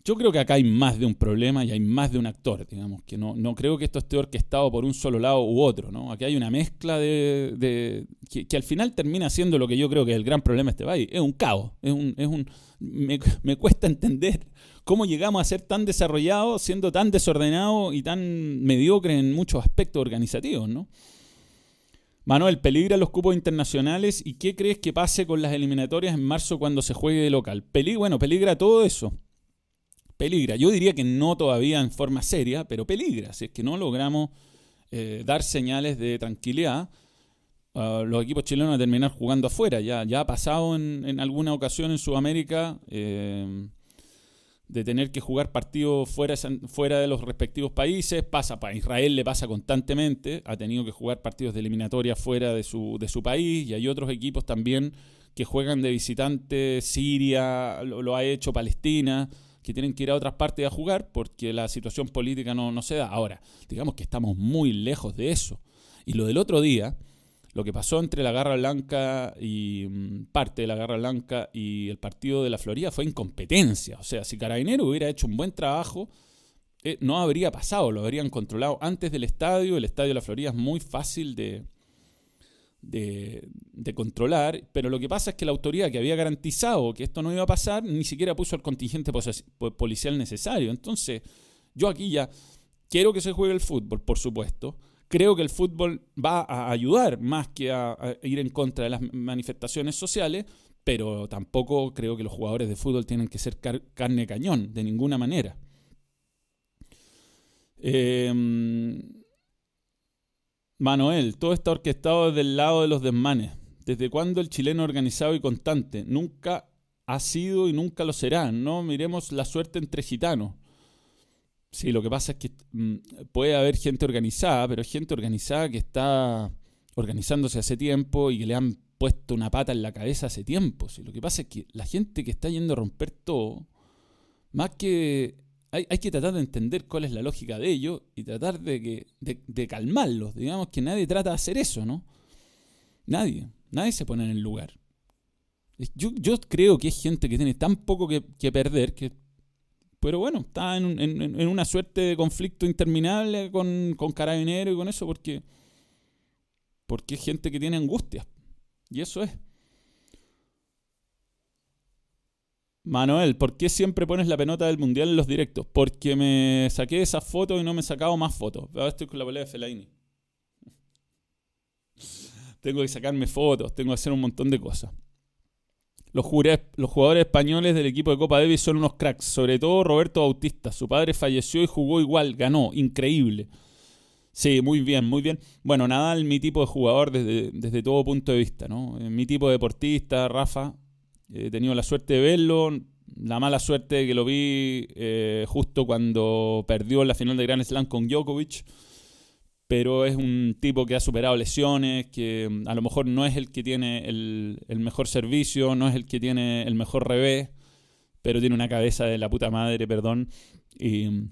yo creo que acá hay más de un problema y hay más de un actor, digamos, que no, no creo que esto esté orquestado por un solo lado u otro, ¿no? Aquí hay una mezcla de... que, al final termina siendo lo que yo creo que es el gran problema de este país. Es un caos, es un... Es un me, me cuesta entender cómo llegamos a ser tan desarrollados siendo tan desordenados y tan mediocres en muchos aspectos organizativos, ¿no? Manuel, ¿peligra los cupos internacionales y qué crees que pase con las eliminatorias en marzo cuando se juegue de local? bueno, peligra todo eso. Peligra. Yo diría que no todavía en forma seria, pero peligra. Si es que no logramos eh, dar señales de tranquilidad, ah, los equipos chilenos a terminar jugando afuera. Ya, ya ha pasado en, alguna ocasión en Sudamérica. Eh, de tener que jugar partidos fuera, fuera de los respectivos países. Pasa para Israel, le pasa constantemente, ha tenido que jugar partidos de eliminatoria fuera de su, de su país y hay otros equipos también que juegan de visitante, Siria, lo, ha hecho Palestina, que tienen que ir a otras partes a jugar porque la situación política no, no se da. Ahora, digamos que estamos muy lejos de eso. Y lo del otro día, lo que pasó entre la Garra Blanca y mm, parte de la Garra Blanca y el partido de la Florida fue incompetencia. O sea, si Carabinero hubiera hecho un buen trabajo, eh, no habría pasado, lo habrían controlado antes del estadio. El estadio de la Florida es muy fácil de, de, de, controlar, pero lo que pasa es que la autoridad que había garantizado que esto no iba a pasar ni siquiera puso el contingente policial necesario. Entonces, yo aquí ya quiero que se juegue el fútbol, por supuesto creo que el fútbol va a ayudar más que a, ir en contra de las manifestaciones sociales, pero tampoco creo que los jugadores de fútbol tienen que ser carne cañón, de ninguna manera. Em, Manuel, todo está orquestado desde el lado de los desmanes. ¿Desde cuándo el chileno organizado y constante? Nunca ha sido y nunca lo será. No miremos la suerte entre gitanos. Sí, lo que pasa es que mm, puede haber gente organizada, pero gente organizada que está organizándose hace tiempo y que le han puesto una pata en la cabeza hace tiempo. Sí, lo que pasa es que la gente que está yendo a romper todo, más que hay, que tratar de entender cuál es la lógica de ello y tratar de, que, de, calmarlos. Digamos que nadie trata de hacer eso, ¿no? Nadie. Nadie se pone en el lugar. Yo, yo creo que es gente que tiene tan poco que, que perder que pero bueno, está en, una suerte de conflicto interminable con, con Carabineros y con eso porque, porque es gente que tiene angustia. Y eso es. Manuel, ¿por qué siempre pones la penota del mundial en los directos? Porque me saqué esas fotos y no me he sacado más fotos. Ahora estoy con la pelea de Felaini. tengo que sacarme fotos, tengo que hacer un montón de cosas. Los, jugadores españoles del equipo de Copa Davis son unos cracks, sobre todo Roberto Bautista. Su padre falleció y jugó igual, ganó, increíble. Sí, muy bien, muy bien. Bueno, Nadal, mi tipo de jugador desde, desde todo punto de vista, ¿no? Eh, mi tipo de deportista, Rafa, he tenido la suerte de verlo, la mala suerte de que lo vi eh, justo cuando perdió la final de Grand Slam con Djokovic pero es un tipo que ha superado lesiones, que mm, a lo mejor no es el que tiene el, mejor servicio, no es el que tiene el mejor revés, pero tiene una cabeza de la puta madre, perdón, y,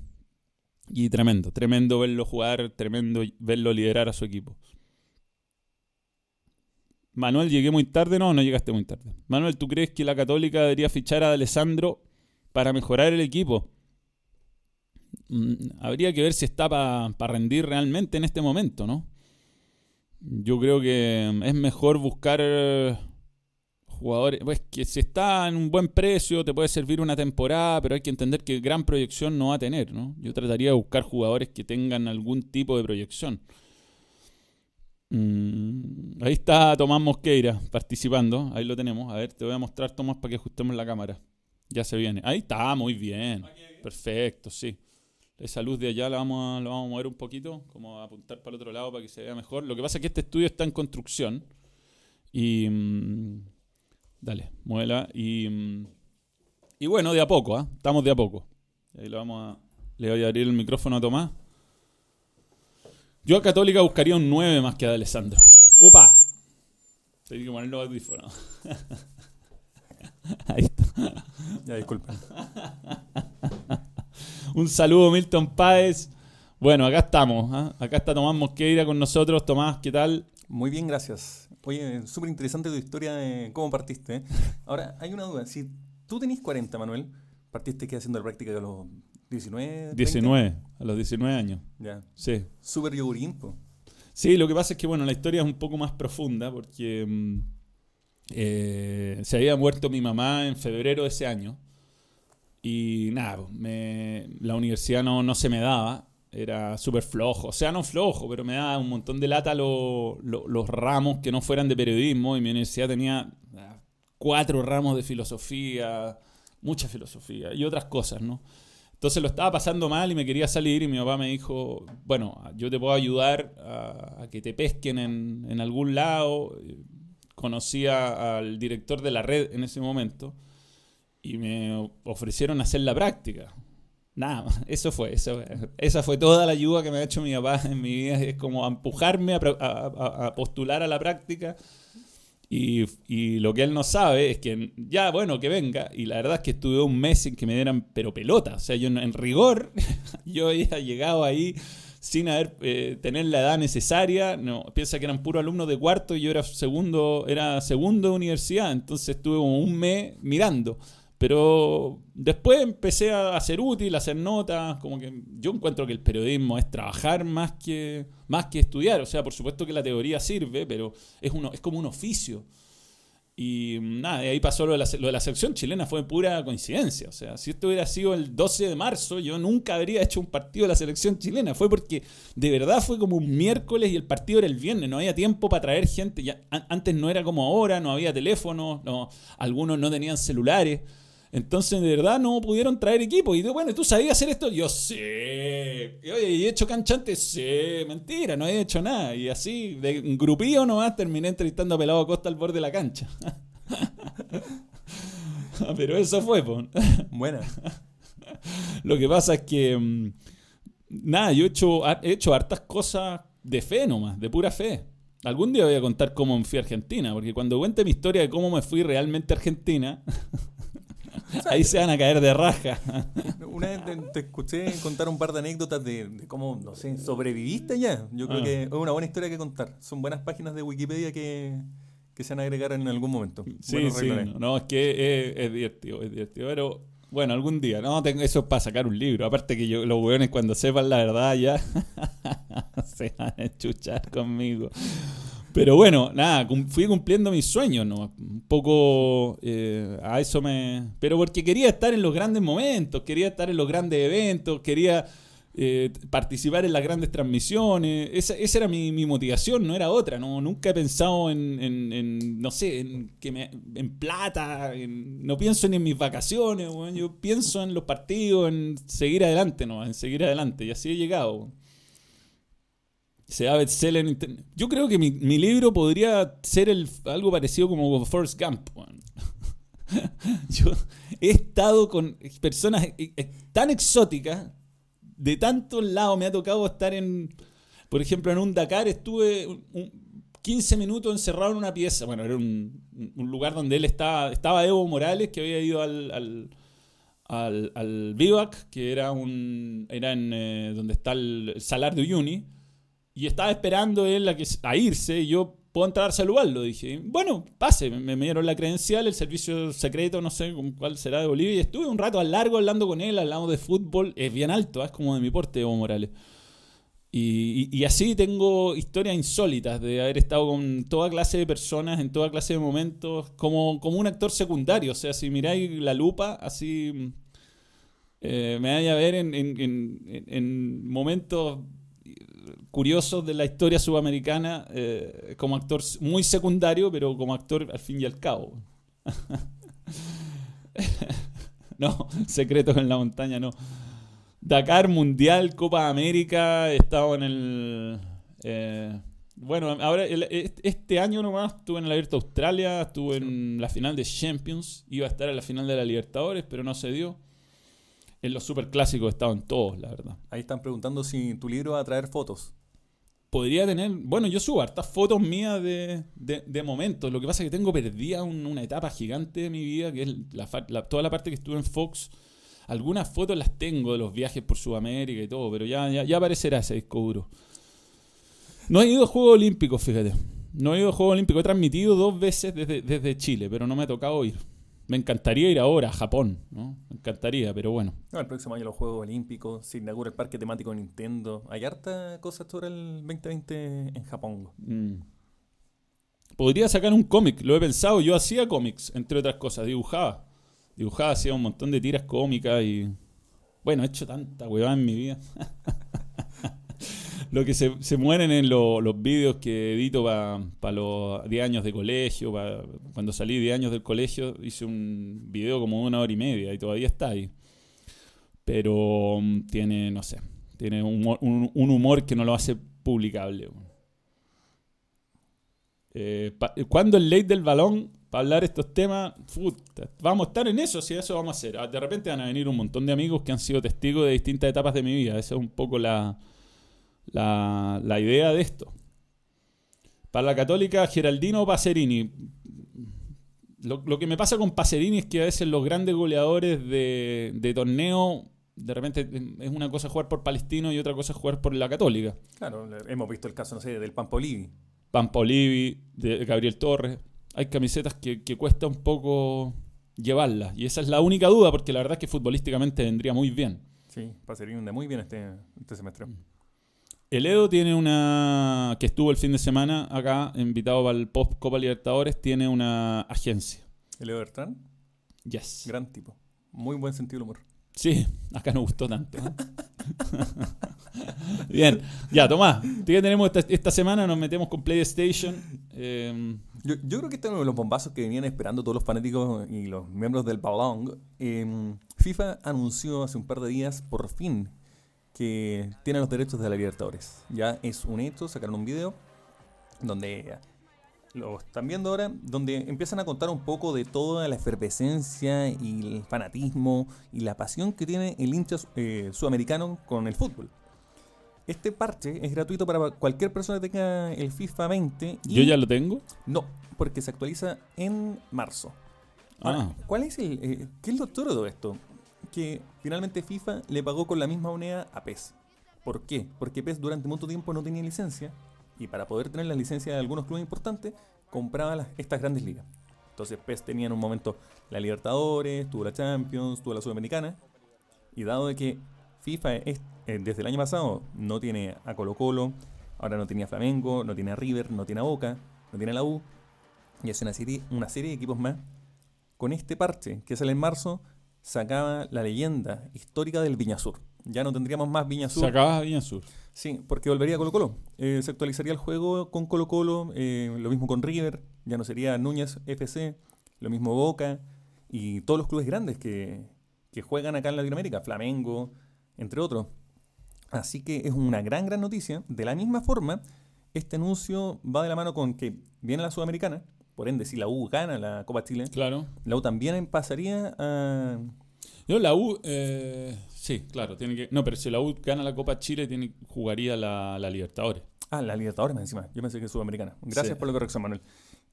y tremendo, tremendo verlo jugar, tremendo verlo liderar a su equipo. Manuel, llegué muy tarde, no, no llegaste muy tarde. Manuel, ¿tú crees que la Católica debería fichar a Alessandro para mejorar el equipo? Mm, habría que ver si está para rendir realmente en este momento, ¿no? Yo creo que es mejor buscar jugadores, pues que si está en un buen precio te puede servir una temporada, pero hay que entender que gran proyección no va a tener, ¿no? Yo trataría de buscar jugadores que tengan algún tipo de proyección. Mm, ahí está Tomás Mosqueira participando, ahí lo tenemos. A ver, te voy a mostrar Tomás para que ajustemos la cámara. Ya se viene. Ahí está, muy bien. Perfecto, sí. Esa luz de allá la vamos, a, vamos a mover un poquito, como a apuntar para el otro lado para que se vea mejor. Lo que pasa es que este estudio está en construcción. Y. Mm, dale, muévela. Y, mm, y bueno, de a poco, ¿ah? estamos de a poco. Ahí lo vamos a, le voy a abrir el micrófono a Tomás. Yo a Católica buscaría un 9 más que a Alessandro. ¡Upa! Tengo que poner los audífonos. Ahí está. Ya, disculpa. Un saludo, Milton Páez. Bueno, acá estamos. ¿ah? Acá está Tomás Mosqueira con nosotros. Tomás, ¿qué tal? Muy bien, gracias. Oye, súper interesante tu historia de cómo partiste. ¿eh? Ahora, hay una duda. Si tú tenés 40, Manuel, partiste que haciendo la práctica de los 19, 30? 19, a los 19 años. Ya. Sí. Súper yogurín, po. Sí, lo que pasa es que, bueno, la historia es un poco más profunda porque mm, eh, se había muerto mi mamá en febrero de ese año. Y nada, me- la universidad no, no se me daba. Era súper flojo. O sea, no flojo, pero me daba un montón de lata lo- lo- los ramos que no fueran de periodismo. Y mi universidad tenía ah, cuatro ramos de filosofía, mucha filosofía y otras cosas, ¿no? Entonces lo estaba pasando mal y me quería salir y mi papá me dijo, bueno, yo te puedo ayudar a, a que te pesquen en, en algún lado. Conocía al director de la red en ese momento y me ofrecieron hacer la práctica. Nada, eso fue, eso, esa fue toda la ayuda que me ha hecho mi papá en mi vida, es como empujarme a, postular a la práctica y, y lo que él no sabe es que ya, bueno, que venga. Y la verdad es que estuve un mes sin que me dieran, pero pelota. O sea, yo en, rigor, yo había llegado ahí sin haber eh, tener la edad necesaria. No, piensa que eran puros alumnos de cuarto y yo era segundo, era segundo de universidad. Entonces estuve un mes mirando. Pero después empecé a ser útil, a hacer notas, como que yo encuentro que el periodismo es trabajar más que, más que estudiar. O sea, por supuesto que la teoría sirve, pero es, uno, es como un oficio. Y nada, de ahí pasó lo de, la, lo de la selección chilena, fue pura coincidencia. O sea, si esto hubiera sido el 12 de marzo, yo nunca habría hecho un partido de la selección chilena. Fue porque de verdad fue como un miércoles y el partido era el viernes. No había tiempo para traer gente. Ya, an- antes no era como ahora, no había teléfono, no, algunos no tenían celulares. Entonces, de verdad, no pudieron traer equipo. Y de, bueno, ¿tú sabías hacer esto? Yo sé. Y, oye, ¿y he hecho canchante? Sí. Mentira, no he hecho nada. Y así, de un grupillo nomás, terminé entrevistando a Pelado Acosta al borde de la cancha. Pero eso fue, po. Buena. Lo que pasa es que. mm, Nada, yo he hecho, he hecho hartas cosas de fe nomás, de pura fe. Algún día voy a contar cómo me fui a Argentina, porque cuando cuente mi historia de cómo me fui realmente a Argentina, ahí se van a caer de raja. Una vez te, te escuché contar un par de anécdotas de, de cómo, no sé, sobreviviste ya. Yo creo Ah. que es una buena historia que contar. Son buenas páginas de Wikipedia que, que se van a agregar en algún momento. Sí, sí, no, no, es que es, es divertido, es divertido. Pero bueno, algún día, no, tengo, eso es para sacar un libro. Aparte que yo, los weones cuando sepan la verdad ya se van a enchuchar conmigo. Pero bueno, nada, fui cumpliendo mis sueños, ¿no? Un poco eh, a eso me... Pero porque quería estar en los grandes momentos, quería estar en los grandes eventos, quería eh, participar en las grandes transmisiones. Esa, esa era mi, motivación, no era otra. ¿no? Nunca he pensado en, en- en, no sé, en, que me, en plata, en- no pienso ni en mis vacaciones, weón. yo pienso en los partidos, en seguir adelante, ¿no? en seguir adelante. Y así he llegado. Weón. Se da bestseller en internet. Yo creo que mi, libro podría ser algo parecido como Forrest Gump. Yo he estado con personas eh, eh, tan exóticas, de tantos lados me ha tocado estar en, por ejemplo, en un Dakar estuve un- un- 15 minutos encerrado en una pieza. Bueno, era un, lugar donde él estaba, estaba Evo Morales, que había ido al, al, al, al Bivac, que era un era en eh, donde está el Salar de Uyuni, y estaba esperando él a, irse, y yo puedo entrar a saludarlo. Dije, bueno, pase, me, me dieron la credencial, el servicio secreto, no sé cuál será de Bolivia, y estuve un rato al largo hablando con él, hablamos de fútbol, es bien alto, es como de mi porte, Evo Morales. Y, así tengo historias insólitas de haber estado con toda clase de personas en toda clase de momentos, como, como un actor secundario. O sea, si miráis la lupa, así eh, me vaya a ver en- en- en- en momentos curiosos de la historia sudamericana eh, como actor muy secundario, pero como actor al fin y al cabo. no, secretos en la montaña, no. Dakar, Mundial, Copa América, he estado en el... eh, bueno, ahora el- este año nomás estuve en el Abierto Australia, estuve en la final de Champions, iba a estar en la final de la Libertadores, pero no se dio. En los superclásicos he estado en todos, la verdad. Ahí están preguntando si tu libro va a traer fotos. Podría tener. Bueno, yo subo hartas fotos mías de, de, de momentos. Lo que pasa es que tengo perdida un- una etapa gigante de mi vida, que es toda la parte que estuve en Fox. Algunas fotos las tengo de los viajes por Sudamérica y todo, pero ya, ya, ya aparecerá ese disco duro. No he ido a Juegos Olímpicos, fíjate. No he ido a Juegos Olímpicos. He transmitido dos veces desde, desde Chile, pero no me ha tocado ir. Me encantaría ir ahora a Japón, ¿no? Me encantaría, pero bueno. No, el próximo año los Juegos Olímpicos, se inaugura el parque temático de Nintendo. Hay harta cosa sobre el 2020 en Japón. Mm. Podría sacar un cómic, lo he pensado. Yo hacía cómics, entre otras cosas, dibujaba. Dibujaba, hacía un montón de tiras cómicas y. Bueno, he hecho tanta huevada en mi vida. Lo que se, se mueren en lo- los vídeos que edito para los 10 años de colegio. pa- cuando salí 10 años del colegio, hice un video como de una hora y media y todavía está ahí. Pero mm, tiene, no sé, tiene un humor, un- un humor que no lo hace publicable. Eh, ¿Cuándo el late del balón para hablar estos temas? Vamos a estar en eso, si eso vamos a hacer. Ah, De repente van a venir un montón de amigos que han sido testigos de distintas etapas de mi vida. Esa es un poco la, la, la idea de esto. Para la católica, Geraldino o Pacerini. Lo, lo que me pasa con Pacerini es que a veces los grandes goleadores de, de torneo, de repente es una cosa jugar por Palestino y otra cosa jugar por la católica. Claro, hemos visto el caso, no sé, del Pampolivi. Pampa Olivi, de Gabriel Torres. Hay camisetas que, que cuesta un poco llevarlas. Y esa es la única duda, porque la verdad es que futbolísticamente vendría muy bien. Sí, Pacerini anda muy bien este, este semestre. El Edo tiene una. que estuvo el fin de semana acá, invitado para el Post Copa Libertadores, tiene una agencia. El Leo Bertrand, Yes. gran tipo. Muy buen sentido del humor. Sí, acá nos gustó tanto. ¿eh? Bien, ya, Tomás, ¿qué tenemos esta, esta semana? Nos metemos con PlayStation. Eh, Yo, yo creo que este es uno de los bombazos que venían esperando todos los fanáticos y los miembros del Balón. Eh, FIFA anunció hace un par de días, por fin, que tiene los derechos de la Libertadores. Ya es un hecho, sacaron un video donde lo están viendo ahora, donde empiezan a contar un poco de toda la efervescencia y el fanatismo y la pasión que tiene el hincha eh, sudamericano con el fútbol. Este parche es gratuito para cualquier persona que tenga el FIFA 20. y- yo ya lo tengo. no, porque se actualiza en marzo. Ahora, Ah, ¿cuál es el, eh, ¿Qué es lo absurdo de todo esto? Que finalmente FIFA le pagó con la misma moneda a PES. ¿Por qué? Porque PES durante mucho tiempo no tenía licencia y para poder tener la licencia de algunos clubes importantes compraba estas grandes ligas. Entonces PES tenía en un momento la Libertadores, tuvo la Champions, tuvo la Sudamericana y dado de que FIFA eh, desde el año pasado no tiene a Colo Colo, ahora no tiene a Flamengo, no tiene a River, no tiene a Boca, no tiene a la U y hace una serie, una serie de equipos más. Con este parche que sale en marzo, sacaba la leyenda histórica del Viña Sur. Ya no tendríamos más Viña Sur. se acaba bien sur. Sí, porque volvería a Colo Colo. Eh, se actualizaría el juego con Colo Colo, eh, lo mismo con River, ya no sería Núñez FC, lo mismo Boca y todos los clubes grandes que, que juegan acá en Latinoamérica, Flamengo, entre otros. Así que es una gran, gran noticia. De la misma forma, este anuncio va de la mano con que viene la Sudamericana, por ende, si la U gana la Copa Chile, Claro. la U también pasaría a... Yo la U, eh, sí, claro, tiene que. No, pero si la U gana la Copa Chile, tiene, jugaría la, la Libertadores. Ah, la Libertadores más encima. Yo pensé que es Sudamericana. Gracias Sí. por la corrección, Manuel.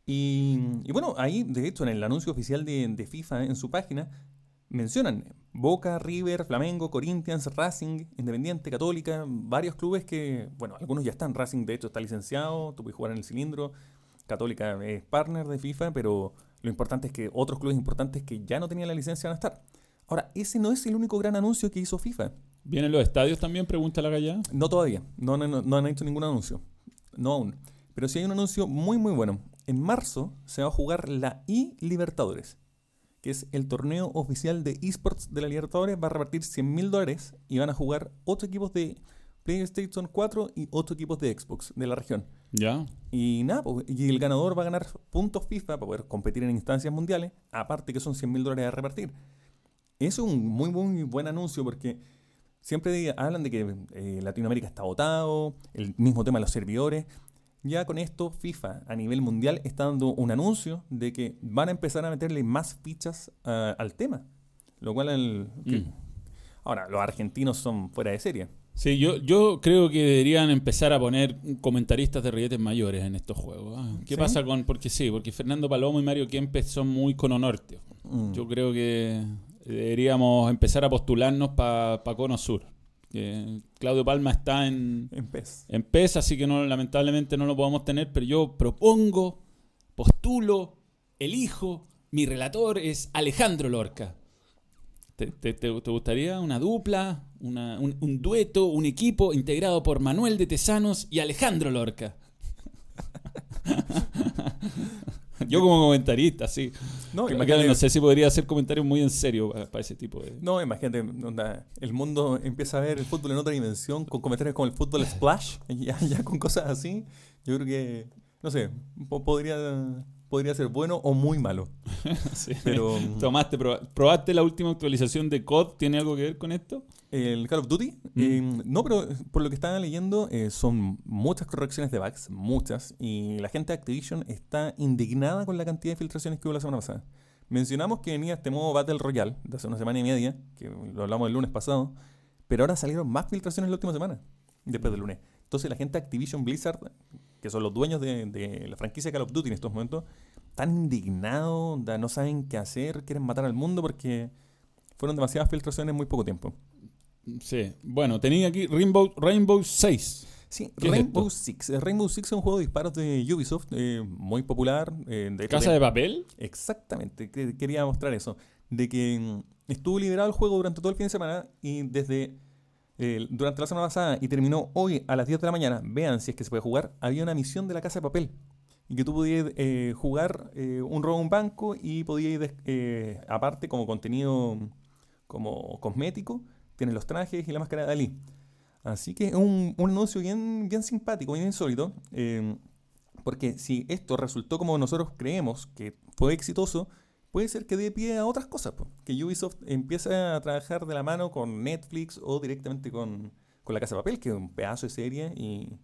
Y, y bueno, ahí, de hecho, en el anuncio oficial de, de FIFA en su página, mencionan Boca, River, Flamengo, Corinthians, Racing, Independiente, Católica, varios clubes que, bueno, algunos ya están. Racing, de hecho, está licenciado, tú puedes jugar en el cilindro. Católica es partner de FIFA, pero lo importante es que otros clubes importantes que ya no tenían la licencia van a estar. Ahora, ese no es el único gran anuncio que hizo FIFA. ¿Vienen los estadios también? Pregunta la gallada. No todavía, no, no, no, no han hecho ningún anuncio. No aún. Pero sí hay un anuncio muy muy bueno. En marzo se va a jugar la I Libertadores, que es el torneo oficial de esports de la Libertadores. Va a repartir 100 mil dólares y van a jugar 8 equipos de PlayStation 4 y 8 equipos de Xbox de la región. ¿Ya? Y nada, pues, y el ganador va a ganar puntos FIFA para poder competir en instancias mundiales, aparte que son 100 mil dólares a repartir. Es un muy, muy buen anuncio porque siempre hablan de que eh, Latinoamérica está votado, el mismo tema de los servidores. Ya con esto, FIFA a nivel mundial está dando un anuncio de que van a empezar a meterle más fichas ah, al tema. Lo cual, el- que- Mm. ahora, los argentinos son fuera de serie. Sí, yo, yo creo que deberían empezar a poner comentaristas de rilletes mayores en estos juegos. ¿ah? ¿Qué ¿Sí? pasa con...? Porque sí, porque Fernando Palomo y Mario Kempes son muy cono norte. Mm. Yo creo que deberíamos empezar a postularnos para Cono Sur. Claudio Palma está en, En PES. en PES, así que no, lamentablemente no lo podemos tener, pero yo propongo, postulo, elijo, mi relator es Alejandro Lorca. ¿Te, te- te- te gustaría una dupla, una- un, un dueto, un equipo integrado por Manuel de Tesanos y Alejandro Lorca? yo como comentarista, sí. No, imagínate- no sé si podría hacer comentarios muy en serio para, para ese tipo de... No, imagínate, onda, el mundo empieza a ver el fútbol en otra dimensión, con comentarios como el fútbol splash, ya, ya con cosas así. Yo creo que, no sé, po- podría, podría ser bueno o muy malo. Sí. Pero Tomaste, proba- ¿probaste la última actualización de COD? ¿Tiene algo que ver con esto? el Call of Duty, Mm. eh, no, pero por lo que estaba leyendo, eh, son muchas correcciones de bugs, muchas, y la gente de Activision está indignada con la cantidad de filtraciones que hubo la semana pasada. Mencionamos que venía este modo Battle Royale de hace una semana y media, que lo hablamos el lunes pasado, pero ahora salieron más filtraciones la última semana, después del lunes. Entonces la gente de Activision Blizzard, que son los dueños de, de la franquicia Call of Duty en estos momentos, están indignados, no saben qué hacer, quieren matar al mundo porque fueron demasiadas filtraciones en muy poco tiempo. Sí. Bueno, tenía aquí Rainbow, Rainbow 6. Sí, ¿Qué es Rainbow? Six. Eh, Rainbow Six es un juego de disparos de Ubisoft, eh, muy popular. eh, de ¿Casa de- papel? Exactamente, que- quería mostrar eso. De que mm, estuvo liberado el juego durante todo el fin de semana y desde eh, durante la semana pasada y terminó hoy a las 10 de la mañana, vean si es que se puede jugar, había una misión de la casa de papel. Y que tú podías eh, jugar eh, un robo a un banco y podías, aparte, como contenido como cosmético, tienes los trajes y la máscara de Dalí. Así que es un, un anuncio bien, bien simpático, bien insólito. porque si esto resultó como nosotros creemos que fue exitoso, puede ser que dé pie a otras cosas. po. Que Ubisoft empiece a trabajar de la mano con Netflix o directamente con, con La Casa de Papel, que es un pedazo de serie. Y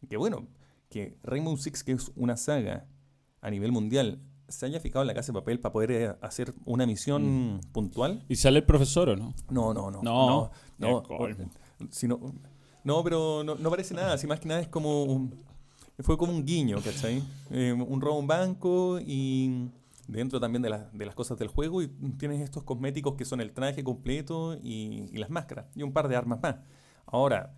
y que bueno, que Rainbow Six, que es una saga a nivel mundial, se haya fijado en La Casa de Papel para poder eh, hacer una misión puntual. ¿Y sale el profesor o no? No, no, no. No, no. si no, no, pero no, no parece nada. Si más que nada es como. un- fue como un guiño, ¿cachai? Eh, un robo a un banco y dentro también de, las- de las cosas del juego. Y tienes estos cosméticos que son el traje completo y, y las máscaras. Y un par de armas más. Ahora,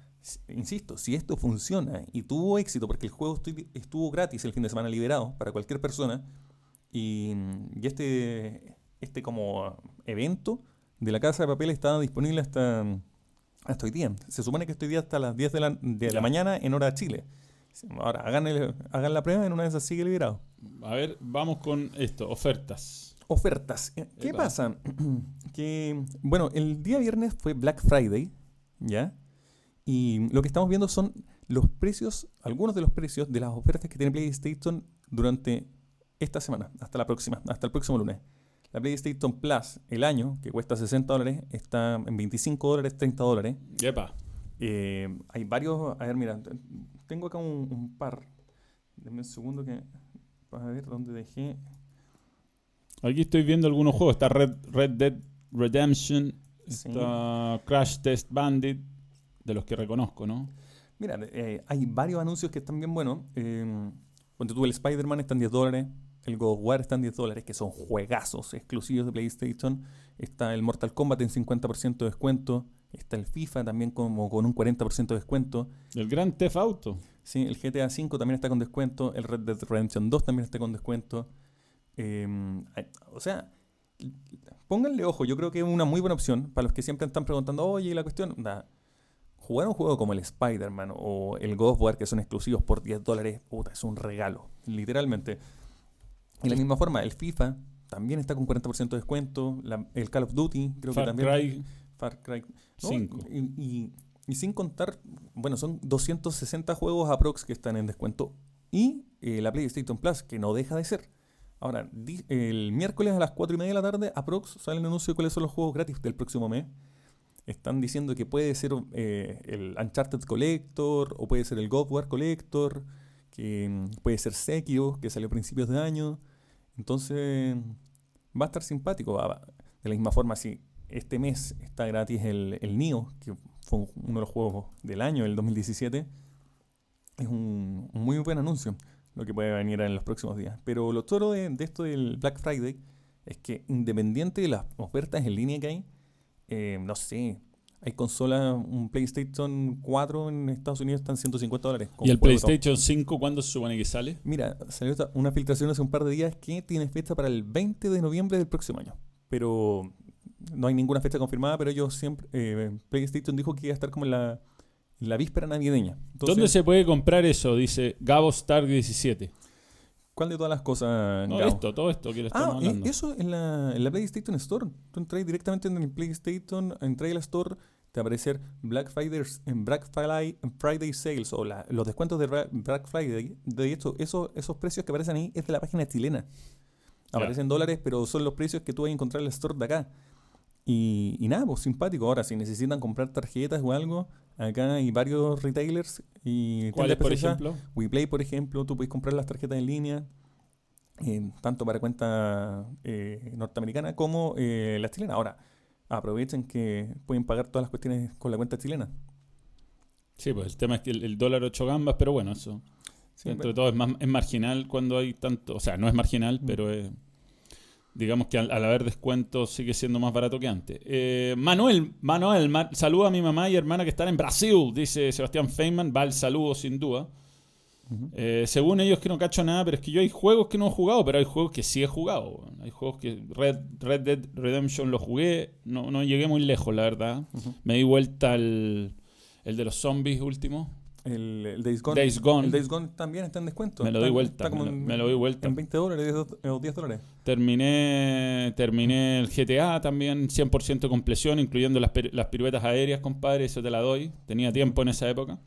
insisto, si esto funciona y tuvo éxito, porque el juego estu- estuvo gratis el fin de semana liberado para cualquier persona. Y, y este, este como evento de la casa de papel estaba disponible hasta, hasta hoy día. Se supone que este día hasta las 10 de la, de la mañana en hora de Chile. Ahora, hagan, el- hagan la prueba, en una de esas sigue liberado. A ver, vamos con esto, ofertas. Ofertas. ¿Qué pasa? que, bueno, el día viernes fue Black Friday, ¿ya? Y lo que estamos viendo son los precios, algunos de los precios de las ofertas que tiene PlayStation durante esta semana, hasta la próxima, hasta el próximo lunes. La PlayStation Plus, el año, que cuesta 60 dólares, está en 25 dólares, 30 dólares. Yepa. Eh, hay varios. A ver, mira, tengo acá un, un par. Denme un segundo que. Para ver dónde dejé. Aquí estoy viendo algunos juegos. Está Red, Red Dead Redemption, Sí. está Crash Test Bandit, de los que reconozco, ¿no? Mira, eh, hay varios anuncios que están bien buenos. Eh, cuando tú el Spider-Man está en 10 dólares. El God of War está en 10 dólares, que son juegazos exclusivos de PlayStation. Está el Mortal Kombat en 50% de descuento. Está el FIFA también como con un 40% de descuento. El Gran Theft Auto. Sí, el GTA V también está con descuento. El Red Dead Redemption 2 también está con descuento. Eh, hay- o sea, pónganle ojo. Yo creo que es una muy buena opción para los que siempre están preguntando, oye, la cuestión. da, jugar un juego como el Spider-Man o el God of War, que son exclusivos por 10 dólares, puta, es un regalo. Literalmente. Y de la misma forma, el FIFA también está con 40% de descuento. la- el Call of Duty, creo Far que también. Cry Far Cry. No, 5. Y, y- y sin contar, bueno, son 260 juegos aprox que están en descuento. Y eh, la PlayStation Plus, que no deja de ser. Ahora, el miércoles a las 4 y media de la tarde, aprox, sale el anuncio de cuáles son los juegos gratis del próximo mes. Están diciendo que puede ser eh, el Uncharted Collector o puede ser el God War Collector, que mm, puede ser Sekiro, que salió a principios de año. Entonces, va a estar simpático. De la misma forma, si este mes está gratis el, el Nio, que fue uno de los juegos del año, el 2017, es un, un muy buen anuncio lo que puede venir en los próximos días. Pero lo toro de, de esto del Black Friday es que independiente de las ofertas en línea que hay, eh, no sé, hay consolas, un PlayStation 4 en Estados Unidos están 150 dólares. ¿Y el. PlayStation 5 cuándo se supone que sale? Mira, salió una filtración hace un par de días que tiene fecha para el 20 de noviembre del próximo año. Pero no hay ninguna fecha confirmada, pero ellos siempre, eh, PlayStation dijo que iba a estar como en la, en la víspera navideña. Entonces, ¿Dónde se puede comprar eso? Dice Gabo Star 17. ¿Cuál de todas las cosas? No, Gabo? esto, todo esto que le estamos Ah, hablando. eh, eso en la, en la PlayStation Store. Tú entras directamente en el PlayStation, entras en la Store, te va a aparecer Black Friday, en Black Friday, Friday Sales o la- los descuentos de Black Friday. De hecho, eso, esos precios que aparecen ahí es de la página chilena. Aparecen dólares, pero son los precios que tú vas a encontrar en la Store de acá. Y, y nada, pues simpático. Ahora, si necesitan comprar tarjetas o algo, acá hay varios retailers y ¿Cuáles, por ejemplo? WePlay, por ejemplo, tú puedes comprar las tarjetas en línea, eh, tanto para cuenta eh, norteamericana como eh, la chilena. Ahora, aprovechen que pueden pagar todas las cuestiones con la cuenta chilena. Sí, pues el tema es que el, el dólar 8 gambas, pero bueno, eso Sí, entre pero- todo es, más, es marginal cuando hay tanto. O sea, no es marginal, Mm. pero es. Digamos que al, al haber descuento sigue siendo más barato que antes. Eh, Manuel, Manuel, ma- saluda a mi mamá y hermana que están en Brasil, dice Sebastián Feynman. Va el saludo sin duda. Eh, según ellos que no cacho nada, pero es que yo hay juegos que no he jugado, pero hay juegos que sí he jugado. Hay juegos que Red, Red Dead Redemption lo jugué, no, no llegué muy lejos, la verdad. Me di vuelta al el de los zombies último. El, el Days Gone. Days Gone. El Days Gone también está en descuento. Me lo di vuelta, está como me lo- en, me lo di vuelta. En 20 dólares 10 do- o 10 dólares. Terminé, terminé el GTA también 100% compleción, incluyendo las, las piruetas aéreas, compadre, eso te la doy. Tenía tiempo en esa época.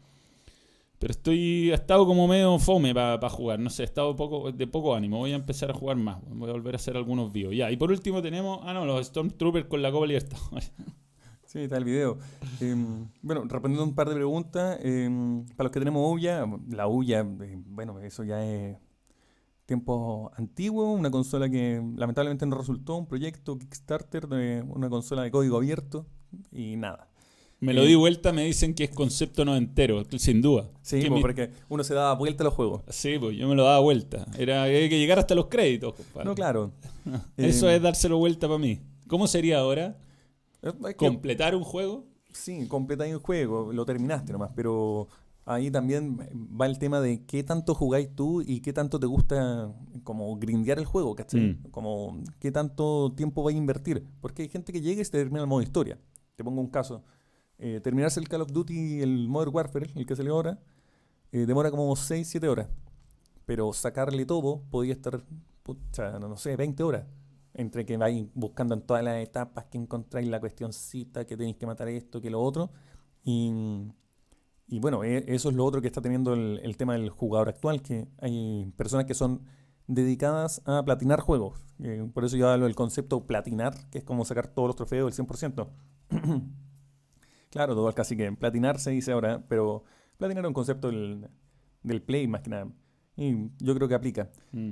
Pero estoy, he estado como medio fome para jugar, no sé, he estado poco, de poco ánimo. Voy a empezar a jugar más, voy a volver a hacer algunos vivos. Ya, y por último tenemos, ah no, los Stormtroopers con la Copa Libertadores. Sí, está el video. Em, bueno, respondiendo un par de preguntas, em, para los que tenemos Ouya, la Ouya, eh, bueno, eso ya es tiempo antiguo, una consola que lamentablemente no resultó, un proyecto Kickstarter de una consola de código abierto y nada. Me lo di vuelta, me dicen que es concepto no entero, sin duda. Sí, pues, mi- porque uno se daba vuelta a los juegos. Sí, pues yo me lo daba vuelta. Era hay que llegar hasta los créditos, compadre. No, claro. Eso Em, es dárselo vuelta para mí. ¿Cómo sería ahora? Es que- ¿Completar un juego? Sí, completáis el juego, lo terminaste nomás, pero ahí también va el tema de qué tanto jugáis tú y qué tanto te gusta como grindear el juego, ¿cachai? Mm. Como qué tanto tiempo vais a invertir. Porque hay gente que llega y se termina el modo historia. Te pongo un caso. Eh, terminarse el Call of Duty, el Modern Warfare, el que salió ahora, eh, demora como 6, 7 horas. Pero sacarle todo podía estar, pucha, no, no sé, 20 horas. Entre que vais buscando en todas las etapas, que encontráis la cuestioncita, que tenéis que matar esto, que lo otro. Y, y bueno, e- eso es lo otro que está teniendo el, el tema del jugador actual, que hay personas que son dedicadas a platinar juegos. Eh, por eso yo hablo del concepto platinar, que es como sacar todos los trofeos del 100%. claro, todo casi que platinar se dice ahora, pero platinar es un concepto del, del play más que nada. Y yo creo que aplica. Mm.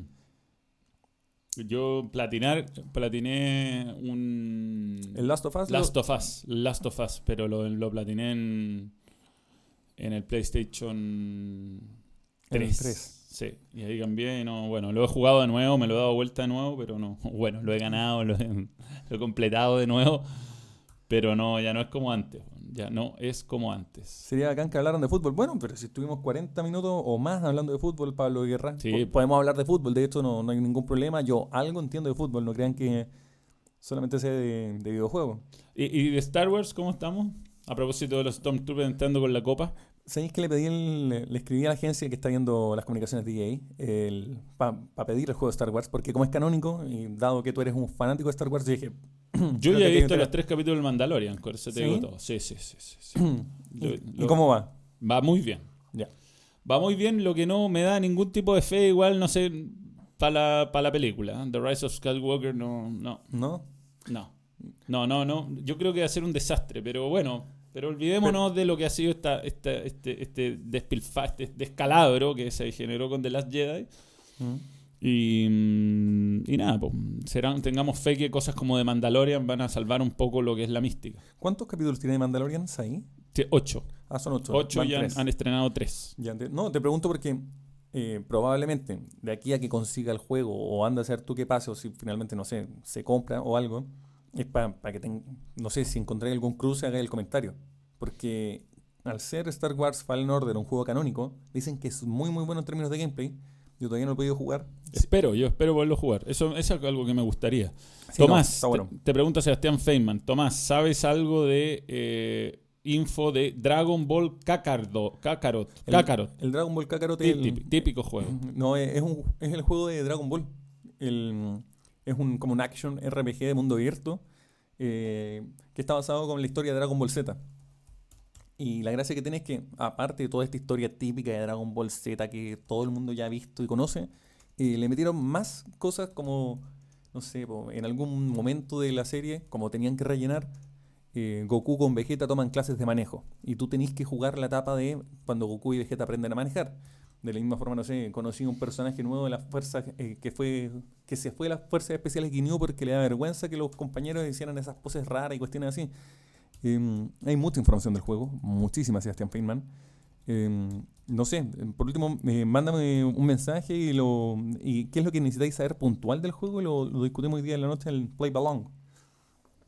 Yo platinar, platiné un El Last of Us. Last of Us, Last of Us, pero lo, lo platiné en, en el PlayStation En el 3. 3. Sí, y ahí cambié y no, bueno, lo he jugado de nuevo, me lo he dado vuelta de nuevo, pero no, bueno, lo he ganado, lo he, lo he completado de nuevo, pero no, ya no es como antes, ya no es como antes. Sería bacán que hablaran de fútbol. Bueno, pero si estuvimos 40 minutos o más hablando de fútbol, Pablo Guerra, Sí. po- podemos hablar de fútbol. De hecho, no, no hay ningún problema. Yo algo entiendo de fútbol. No crean que solamente sé de, de videojuegos. ¿Y, y de Star Wars cómo estamos? A propósito de los Stormtroopers entrando con la copa. ¿Sabéis que le pedí el- le, escribí a la agencia que está viendo las comunicaciones de EA para pedir el juego de Star Wars? Porque como es canónico, y dado que tú eres un fanático de Star Wars, yo dije... Yo ya he visto los tres capítulos del Mandalorian, por eso te digo todo. Sí, sí, sí, sí. ¿Y cómo va? Va muy bien. Ya. Va muy bien, lo que no me da ningún tipo de fe, igual, no sé, para la, pa' la película. ¿eh? The Rise of Skywalker, no, no, ¿No? no. No, no, no. Yo creo que va a ser un desastre, pero bueno. Pero olvidémonos de lo que ha sido esta, esta, este, este despilfa, este descalabro que se generó con The Last Jedi. Mm. Y, mm, y nada, pues, serán, tengamos fe que cosas como The Mandalorian van a salvar un poco lo que es la mística. ¿Cuántos capítulos tiene de Mandalorian ahí? Sí, ocho. Ah, son ocho. Ocho Van y han, han estrenado tres. Ya no, te pregunto porque eh, probablemente de aquí a que consiga el juego o anda a hacer tú qué pase o si finalmente, no sé, se compra o algo, es para que ten- no sé, si encontré algún cruce haga el comentario. Porque al ser Star Wars Fallen Order un juego canónico, dicen que es muy muy bueno en términos de gameplay. Yo todavía no he podido jugar. Espero, yo espero poderlo jugar. Eso, eso es algo que me gustaría. Sí, Tomás, bueno. te, te pregunta Sebastián Feynman. Tomás, ¿sabes algo de eh, info de Dragon Ball Kakarot? Kakarot. El- Kakarot. El Dragon Ball Kakarot Tí- es el- típico, juego. No, es, es un- es el juego de Dragon Ball. El- es un, como un action RPG de mundo abierto eh, que está basado con la historia de Dragon Ball Z. Y la gracia que tiene es que, aparte de toda esta historia típica de Dragon Ball Z que todo el mundo ya ha visto y conoce, eh, le metieron más cosas como, no sé, en algún momento de la serie, como tenían que rellenar, eh, Goku con Vegeta toman clases de manejo. Y tú tenés que jugar la etapa de cuando Goku y Vegeta aprenden a manejar. De la misma forma, no sé, conocí un personaje nuevo de las fuerzas eh, que fue que se fue de las fuerzas especiales Guineo porque le da vergüenza que los compañeros hicieran esas poses raras y cuestiones así. Em, hay mucha información del juego, muchísima, Sebastián Feynman. Em, no sé, por último, eh, mándame un mensaje y, lo, y qué es lo que necesitáis saber puntual del juego y lo, lo discutimos hoy día en la noche en el Play Balong.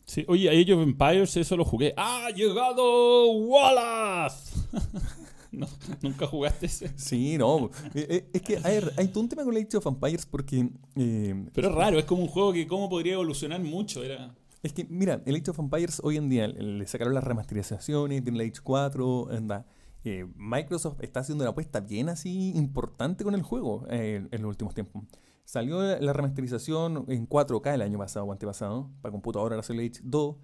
Sí, oye, Age of Empires, eso lo jugué. ¡Ha llegado Wallace! No, ¿Nunca jugaste ese? Sí, no. eh, eh, es que hay, hay todo un tema con Age of Empires porque eh, Pero es raro, es como un juego que cómo podría evolucionar mucho. Era... Es que, mira, el Age of Empires hoy en día le sacaron las remasterizaciones, tiene el Age 4, anda. Eh, Microsoft está haciendo una apuesta bien así importante con el juego eh, en los últimos tiempos. Salió la, la remasterización en 4K el año pasado o antepasado, para computadora ahora el Age 2,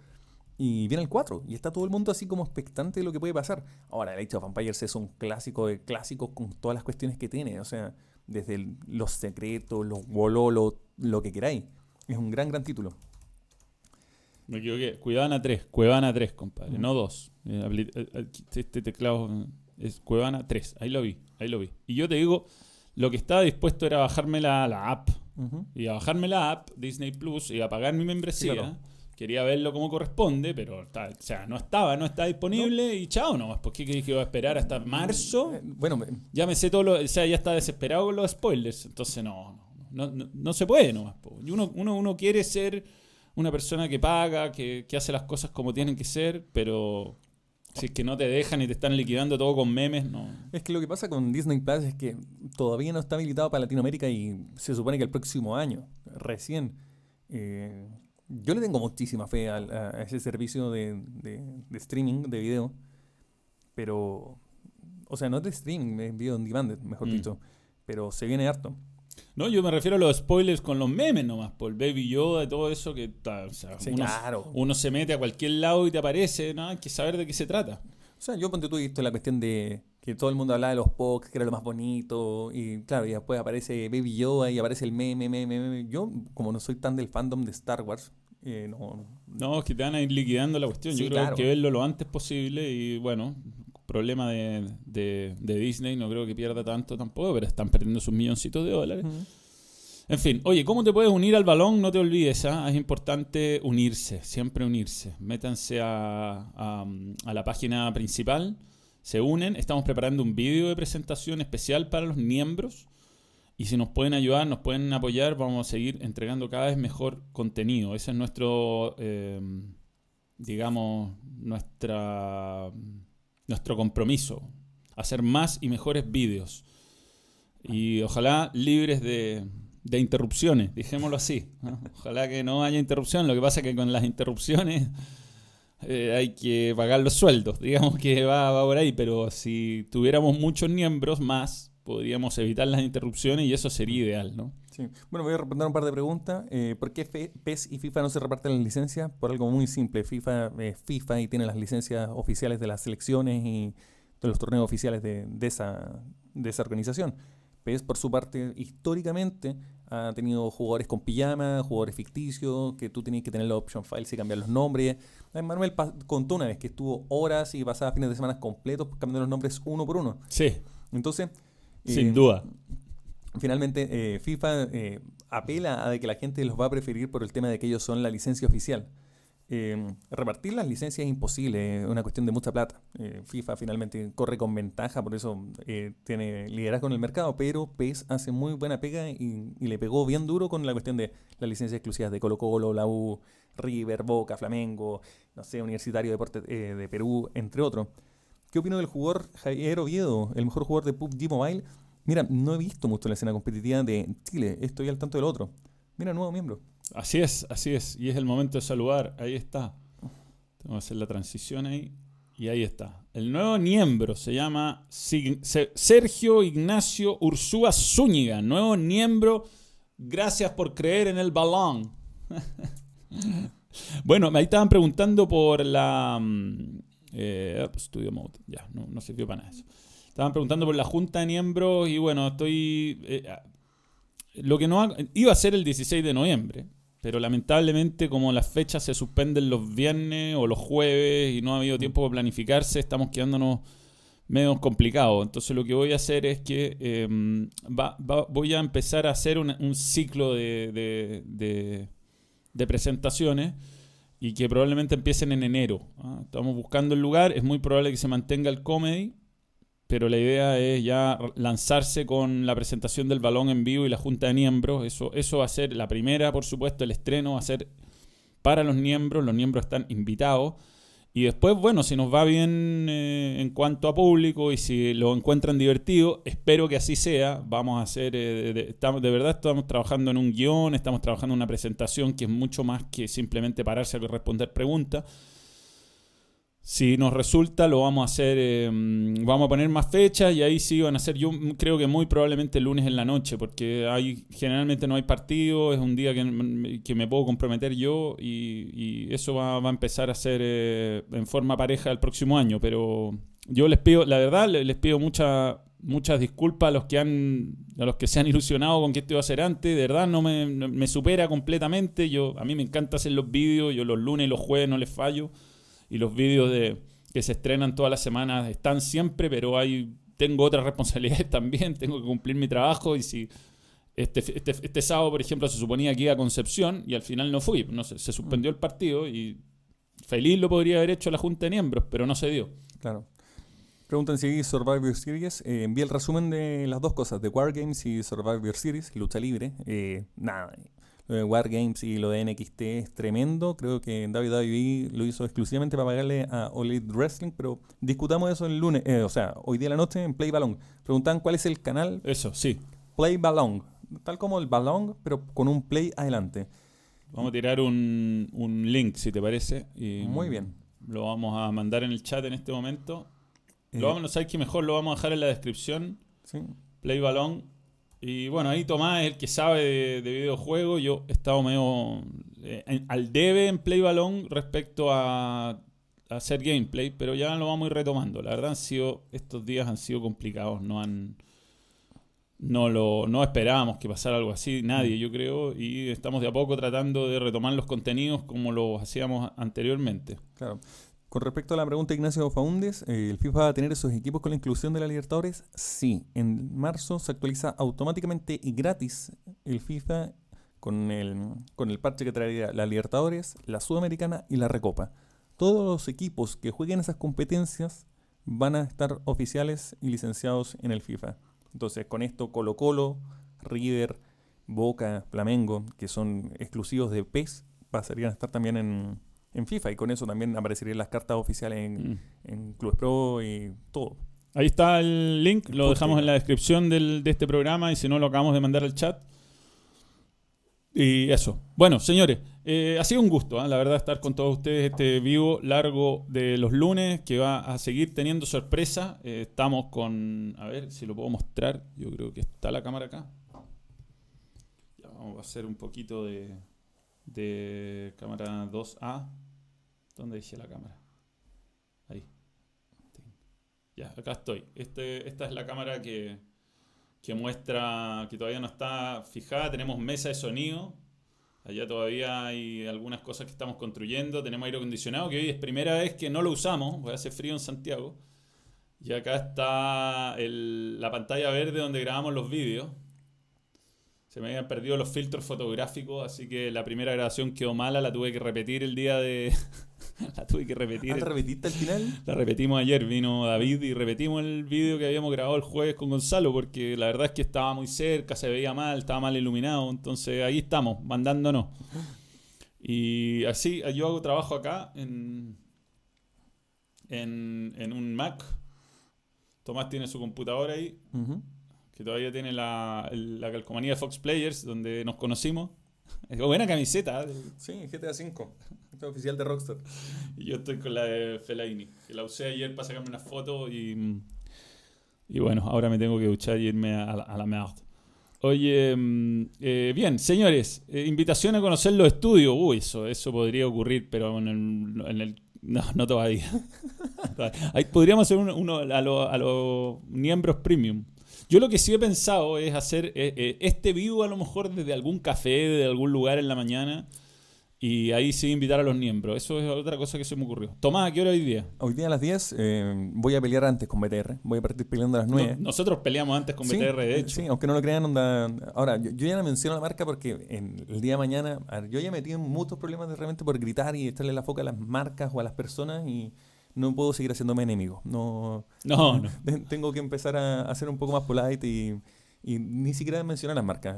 y viene el 4, y está todo el mundo así como expectante de lo que puede pasar. Ahora, el Age of Empires es un clásico de clásicos con todas las cuestiones que tiene, o sea, desde los secretos, los wololo, lo que queráis. Es un gran, gran título. Me equivoqué. Cuevana 3, Cuevana 3, compadre, Mm. no 2. Eh, eh, eh, Este teclado es Cuevana 3, ahí lo vi, ahí lo vi. Y yo te digo, lo que estaba dispuesto era bajarme la, la app. Y a bajarme la app, Disney Plus, y a pagar mi membresía. Claro. Quería verlo como corresponde, pero está- o sea, no estaba, no está disponible y chao nomás. ¿Por qué crees que iba a esperar hasta marzo? Eh, Bueno, me- Ya me sé todo lo, o sea, ya está desesperado con los spoilers. Entonces no, no, no, no se puede nomás. uno, uno, uno quiere ser una persona que paga, que, que hace las cosas como tienen que ser, pero si es que no te dejan y te están liquidando todo con memes, no. es que lo que pasa con Disney Plus es que todavía no está habilitado para Latinoamérica y se supone que el próximo año, recién. eh, yo le tengo muchísima fe a, a ese servicio de, de- de streaming de video, pero, o sea, no es de streaming, es video on demand, mejor Mm. dicho, pero se viene harto. No, yo me refiero a los spoilers con los memes nomás, por Baby Yoda y todo eso que o sea, Sí, uno, claro. uno se mete a cualquier lado y te aparece, no, hay que saber de qué se trata. O sea, yo ponte tú visto la cuestión de que todo el mundo hablaba de los POC, que era lo más bonito, y claro, y después aparece Baby Yoda y aparece el meme, meme, meme. Yo, como no soy tan del fandom de Star Wars, eh, no, No, es que te van a ir liquidando la cuestión. Sí, Yo creo claro. que hay que verlo lo antes posible y bueno, problema de, de- de Disney, no creo que pierda tanto tampoco, pero están perdiendo sus milloncitos de dólares. En fin, oye, ¿cómo te puedes unir al balón? No te olvides, ¿ah? es importante unirse, siempre unirse. Métanse a, a- a la página principal, se unen, estamos preparando un vídeo de presentación especial para los miembros y si nos pueden ayudar, nos pueden apoyar, vamos a seguir entregando cada vez mejor contenido. Ese es nuestro, eh, digamos, nuestra, nuestro compromiso, hacer más y mejores vídeos y ojalá libres de, de interrupciones, dijémoslo así. Ojalá que no haya interrupción. Lo que pasa es que con las interrupciones eh, hay que pagar los sueldos. Digamos que va, va por ahí, pero si tuviéramos muchos miembros más, podríamos evitar las interrupciones y eso sería ideal, ¿no? Sí. Bueno, voy a responder un par de preguntas. Eh, ¿Por qué PES y FIFA no se reparten las licencias? Por algo muy simple. FIFA es FIFA y tiene las licencias oficiales de las selecciones y de los torneos oficiales de, de esa, de esa organización. PES, por su parte, históricamente ha tenido jugadores con pijama, jugadores ficticios, que tú tenías que tener los option files y cambiar los nombres. Eh, Manuel contó una vez que estuvo horas y pasaba fines de semana completos cambiando los nombres uno por uno. Sí, Entonces... sin eh, duda. Finalmente, eh, FIFA eh, apela a que la gente los va a preferir por el tema de que ellos son la licencia oficial. Eh, repartir las licencias es imposible, es una cuestión de mucha plata. Eh, FIFA finalmente corre con ventaja, por eso tiene liderazgo en el mercado, pero PES hace muy buena pega y, y, le pegó bien duro con la cuestión de las licencias exclusivas de Colo Colo, la U, River, Boca, Flamengo, no sé, Universitario Deporte de Perú, entre otros. ¿Qué opino del jugador Javier Oviedo, el mejor jugador de PUBG Mobile? Mira, no he visto mucho la escena competitiva de Chile, estoy al tanto del otro. Mira, nuevo miembro. Así es, así es. Y es el momento de saludar. Ahí está. Tengo que hacer la transición ahí. Y ahí está. El nuevo miembro se llama Sergio Ignacio Ursúa Zúñiga. Nuevo miembro. Gracias por creer en el balón. bueno, ahí estaban preguntando por la... Mm, eh, Studio Mode. Ya, no, no sirvió para nada eso. Estaban preguntando por la junta de miembros y bueno, estoy... Eh, lo que no iba a ser el 16 de noviembre, pero lamentablemente como las fechas se suspenden los viernes o los jueves y no ha habido mm. tiempo para planificarse, estamos quedándonos medio complicados. Entonces lo que voy a hacer es que em, voy a empezar a hacer un, ciclo de, de, presentaciones y que probablemente empiecen en enero. ¿ah? Estamos buscando el lugar, es muy probable que se mantenga el comedy pero la idea es ya lanzarse con la presentación del balón en vivo y la junta de miembros. Eso, eso va a ser la primera, por supuesto, el estreno va a ser para los miembros, los miembros están invitados. Y después, bueno, si nos va bien eh, en cuanto a público y si lo encuentran divertido, espero que así sea. Vamos a hacer, eh, de, estamos, de verdad estamos trabajando en un guion, estamos trabajando en una presentación que es mucho más que simplemente pararse a responder preguntas si nos resulta, lo vamos a hacer, em, vamos a poner más fechas y ahí sí van a ser, yo creo que muy probablemente el lunes en la noche, porque hay, generalmente no hay partido, es un día que, me puedo comprometer yo y, eso va, a empezar a ser eh, en forma pareja el próximo año, pero yo les pido, la verdad, les pido mucha, muchas disculpas a los que han a los que se han ilusionado con que esto iba a ser antes, de verdad no me, me supera completamente, yo a mí me encanta hacer los vídeos, yo los lunes y los jueves no les fallo y los vídeos de, que se estrenan todas las semanas están siempre, pero hay, tengo otras responsabilidades también, tengo que cumplir mi trabajo y si este, este, este sábado, por ejemplo, se suponía que iba a Concepción y al final no fui, no se, se suspendió el partido y feliz lo podría haber hecho la Junta de Miembros, pero no se dio. Claro. Preguntan si Survivor Series. Eh, el resumen de las dos cosas, de Wargames y Survivor Series, lucha libre. Eh, nada, lo de Wargames y lo de NXT es tremendo. Creo que WWE lo hizo exclusivamente para pagarle a All Wrestling, pero discutamos eso el lunes, eh, o sea, hoy día de la noche en Play Balón. Preguntan cuál es el canal. Eso, sí. Play Balón. Tal como el balón, pero con un play adelante. Vamos a tirar un, un link, si te parece. Y Muy bien. Lo vamos a mandar en el chat en este momento. lo vamos, a ¿sabes que mejor? Lo vamos a dejar en la descripción. Sí. Play Balón y bueno, ahí Tomás es el que sabe de, videojuegos. Yo he estado medio eh, al debe en Play Balón respecto a, hacer gameplay, pero ya lo vamos a ir retomando. La verdad han sido, estos días han sido complicados, no han... No lo no esperábamos que pasara algo así, nadie yo creo, y estamos de a poco tratando de retomar los contenidos como lo hacíamos anteriormente. Claro. Con respecto a la pregunta de Ignacio Faúndez, eh, ¿el FIFA va a tener esos equipos con la inclusión de la Libertadores? Sí, en marzo se actualiza automáticamente y gratis el FIFA con el, con el parche que traería la Libertadores, la Sudamericana y la Recopa. Todos los equipos que jueguen esas competencias van a estar oficiales y licenciados en el FIFA. Entonces, con esto Colo Colo, River, Boca, Flamengo, que son exclusivos de PES, pasarían a estar también en, en FIFA y con eso también aparecerían las cartas oficiales en, mm. en Clubes Pro y todo. Ahí está el link, lo dejamos en la descripción del, de este programa y si no lo acabamos de mandar al chat. Y eso. Bueno, señores, eh, ha sido un gusto, ¿eh? la verdad, estar con todos ustedes este vivo largo de los lunes que va a seguir teniendo sorpresa. Eh, estamos con, a ver si lo puedo mostrar. Yo creo que está la cámara acá. Ya vamos a hacer un poquito de, de cámara 2A. ¿Dónde dice la cámara? Ahí. Ya, acá estoy. Este, esta es la cámara que, que muestra que todavía no está fijada. Tenemos mesa de sonido. Allá todavía hay algunas cosas que estamos construyendo. Tenemos aire acondicionado, que hoy es primera vez que no lo usamos, porque hace frío en Santiago. Y acá está la pantalla verde donde grabamos los vídeos. Se me habían perdido los filtros fotográficos, así que la primera grabación quedó mala, la tuve que repetir el día de... la tuve que repetir. Ah, ¿la repetiste al final? La repetimos ayer, vino David y repetimos el vídeo que habíamos grabado el jueves con Gonzalo, porque la verdad es que estaba muy cerca, se veía mal, estaba mal iluminado, entonces ahí estamos, mandándonos. Y así, yo hago trabajo acá en, en, en un Mac. Tomás tiene su computadora ahí, que todavía tiene la, la calcomanía de Fox Players, donde nos conocimos. Buena camiseta. ¿eh? Sí, GTA V. Este es oficial de Rockstar. Y yo estoy con la de Fellaini, que la usé ayer para sacarme una foto y, y bueno, ahora me tengo que duchar y irme a, la- a la mierda. Oye, mm, eh, bien, señores, eh, invitación a conocer los estudios. Uy, eso, eso podría ocurrir, pero en el... en el- no, no todavía. Ahí podríamos hacer uno, uno a los a los miembros premium. Yo lo que sí he pensado es hacer eh, eh, este vivo a lo mejor desde algún café, de algún lugar en la mañana. Y ahí sí invitar a los miembros. Eso es otra cosa que se me ocurrió. Tomás, ¿a qué hora hoy día? Hoy día a las 10 eh, voy a pelear antes con BTR. Voy a partir peleando a las 9. No- nosotros peleamos antes con Sí, BTR, de hecho. Sí, aunque no lo crean, onda. Ahora, yo, yo ya no menciono la marca porque en el día de mañana, yo ya metí en muchos problemas de repente por gritar y echarle la foca a las marcas o a las personas y no puedo seguir haciéndome enemigo. No, No, no. tengo que empezar a, a ser un poco más polite y, y ni siquiera mencionar las marcas.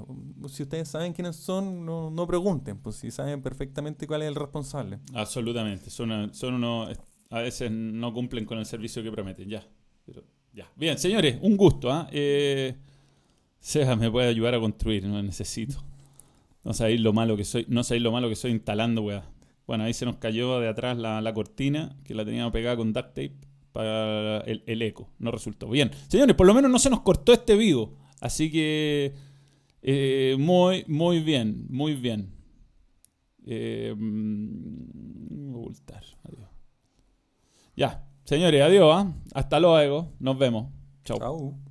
Si ustedes saben quiénes son, no, no pregunten, pues si saben perfectamente cuál es el responsable. Absolutamente. Son, son unos. A veces no cumplen con el servicio que prometen. Ya. Pero, ya. Bien, señores, un gusto. ¿ah? Eh, Seba me puede ayudar a construir, no necesito. No sabéis lo malo que soy. No sabéis lo malo que soy instalando, weá. Bueno, ahí se nos cayó de atrás la, la cortina, que la teníamos pegada con duct tape para el, el eco. No resultó. Bien. Señores, por lo menos no se nos cortó este vivo. Así que. eh, muy, muy bien. Muy bien. Eh, mm, ocultar. Adiós. Ya. Señores, adiós. ¿ah? Hasta luego. Nos vemos. Chao. Chao.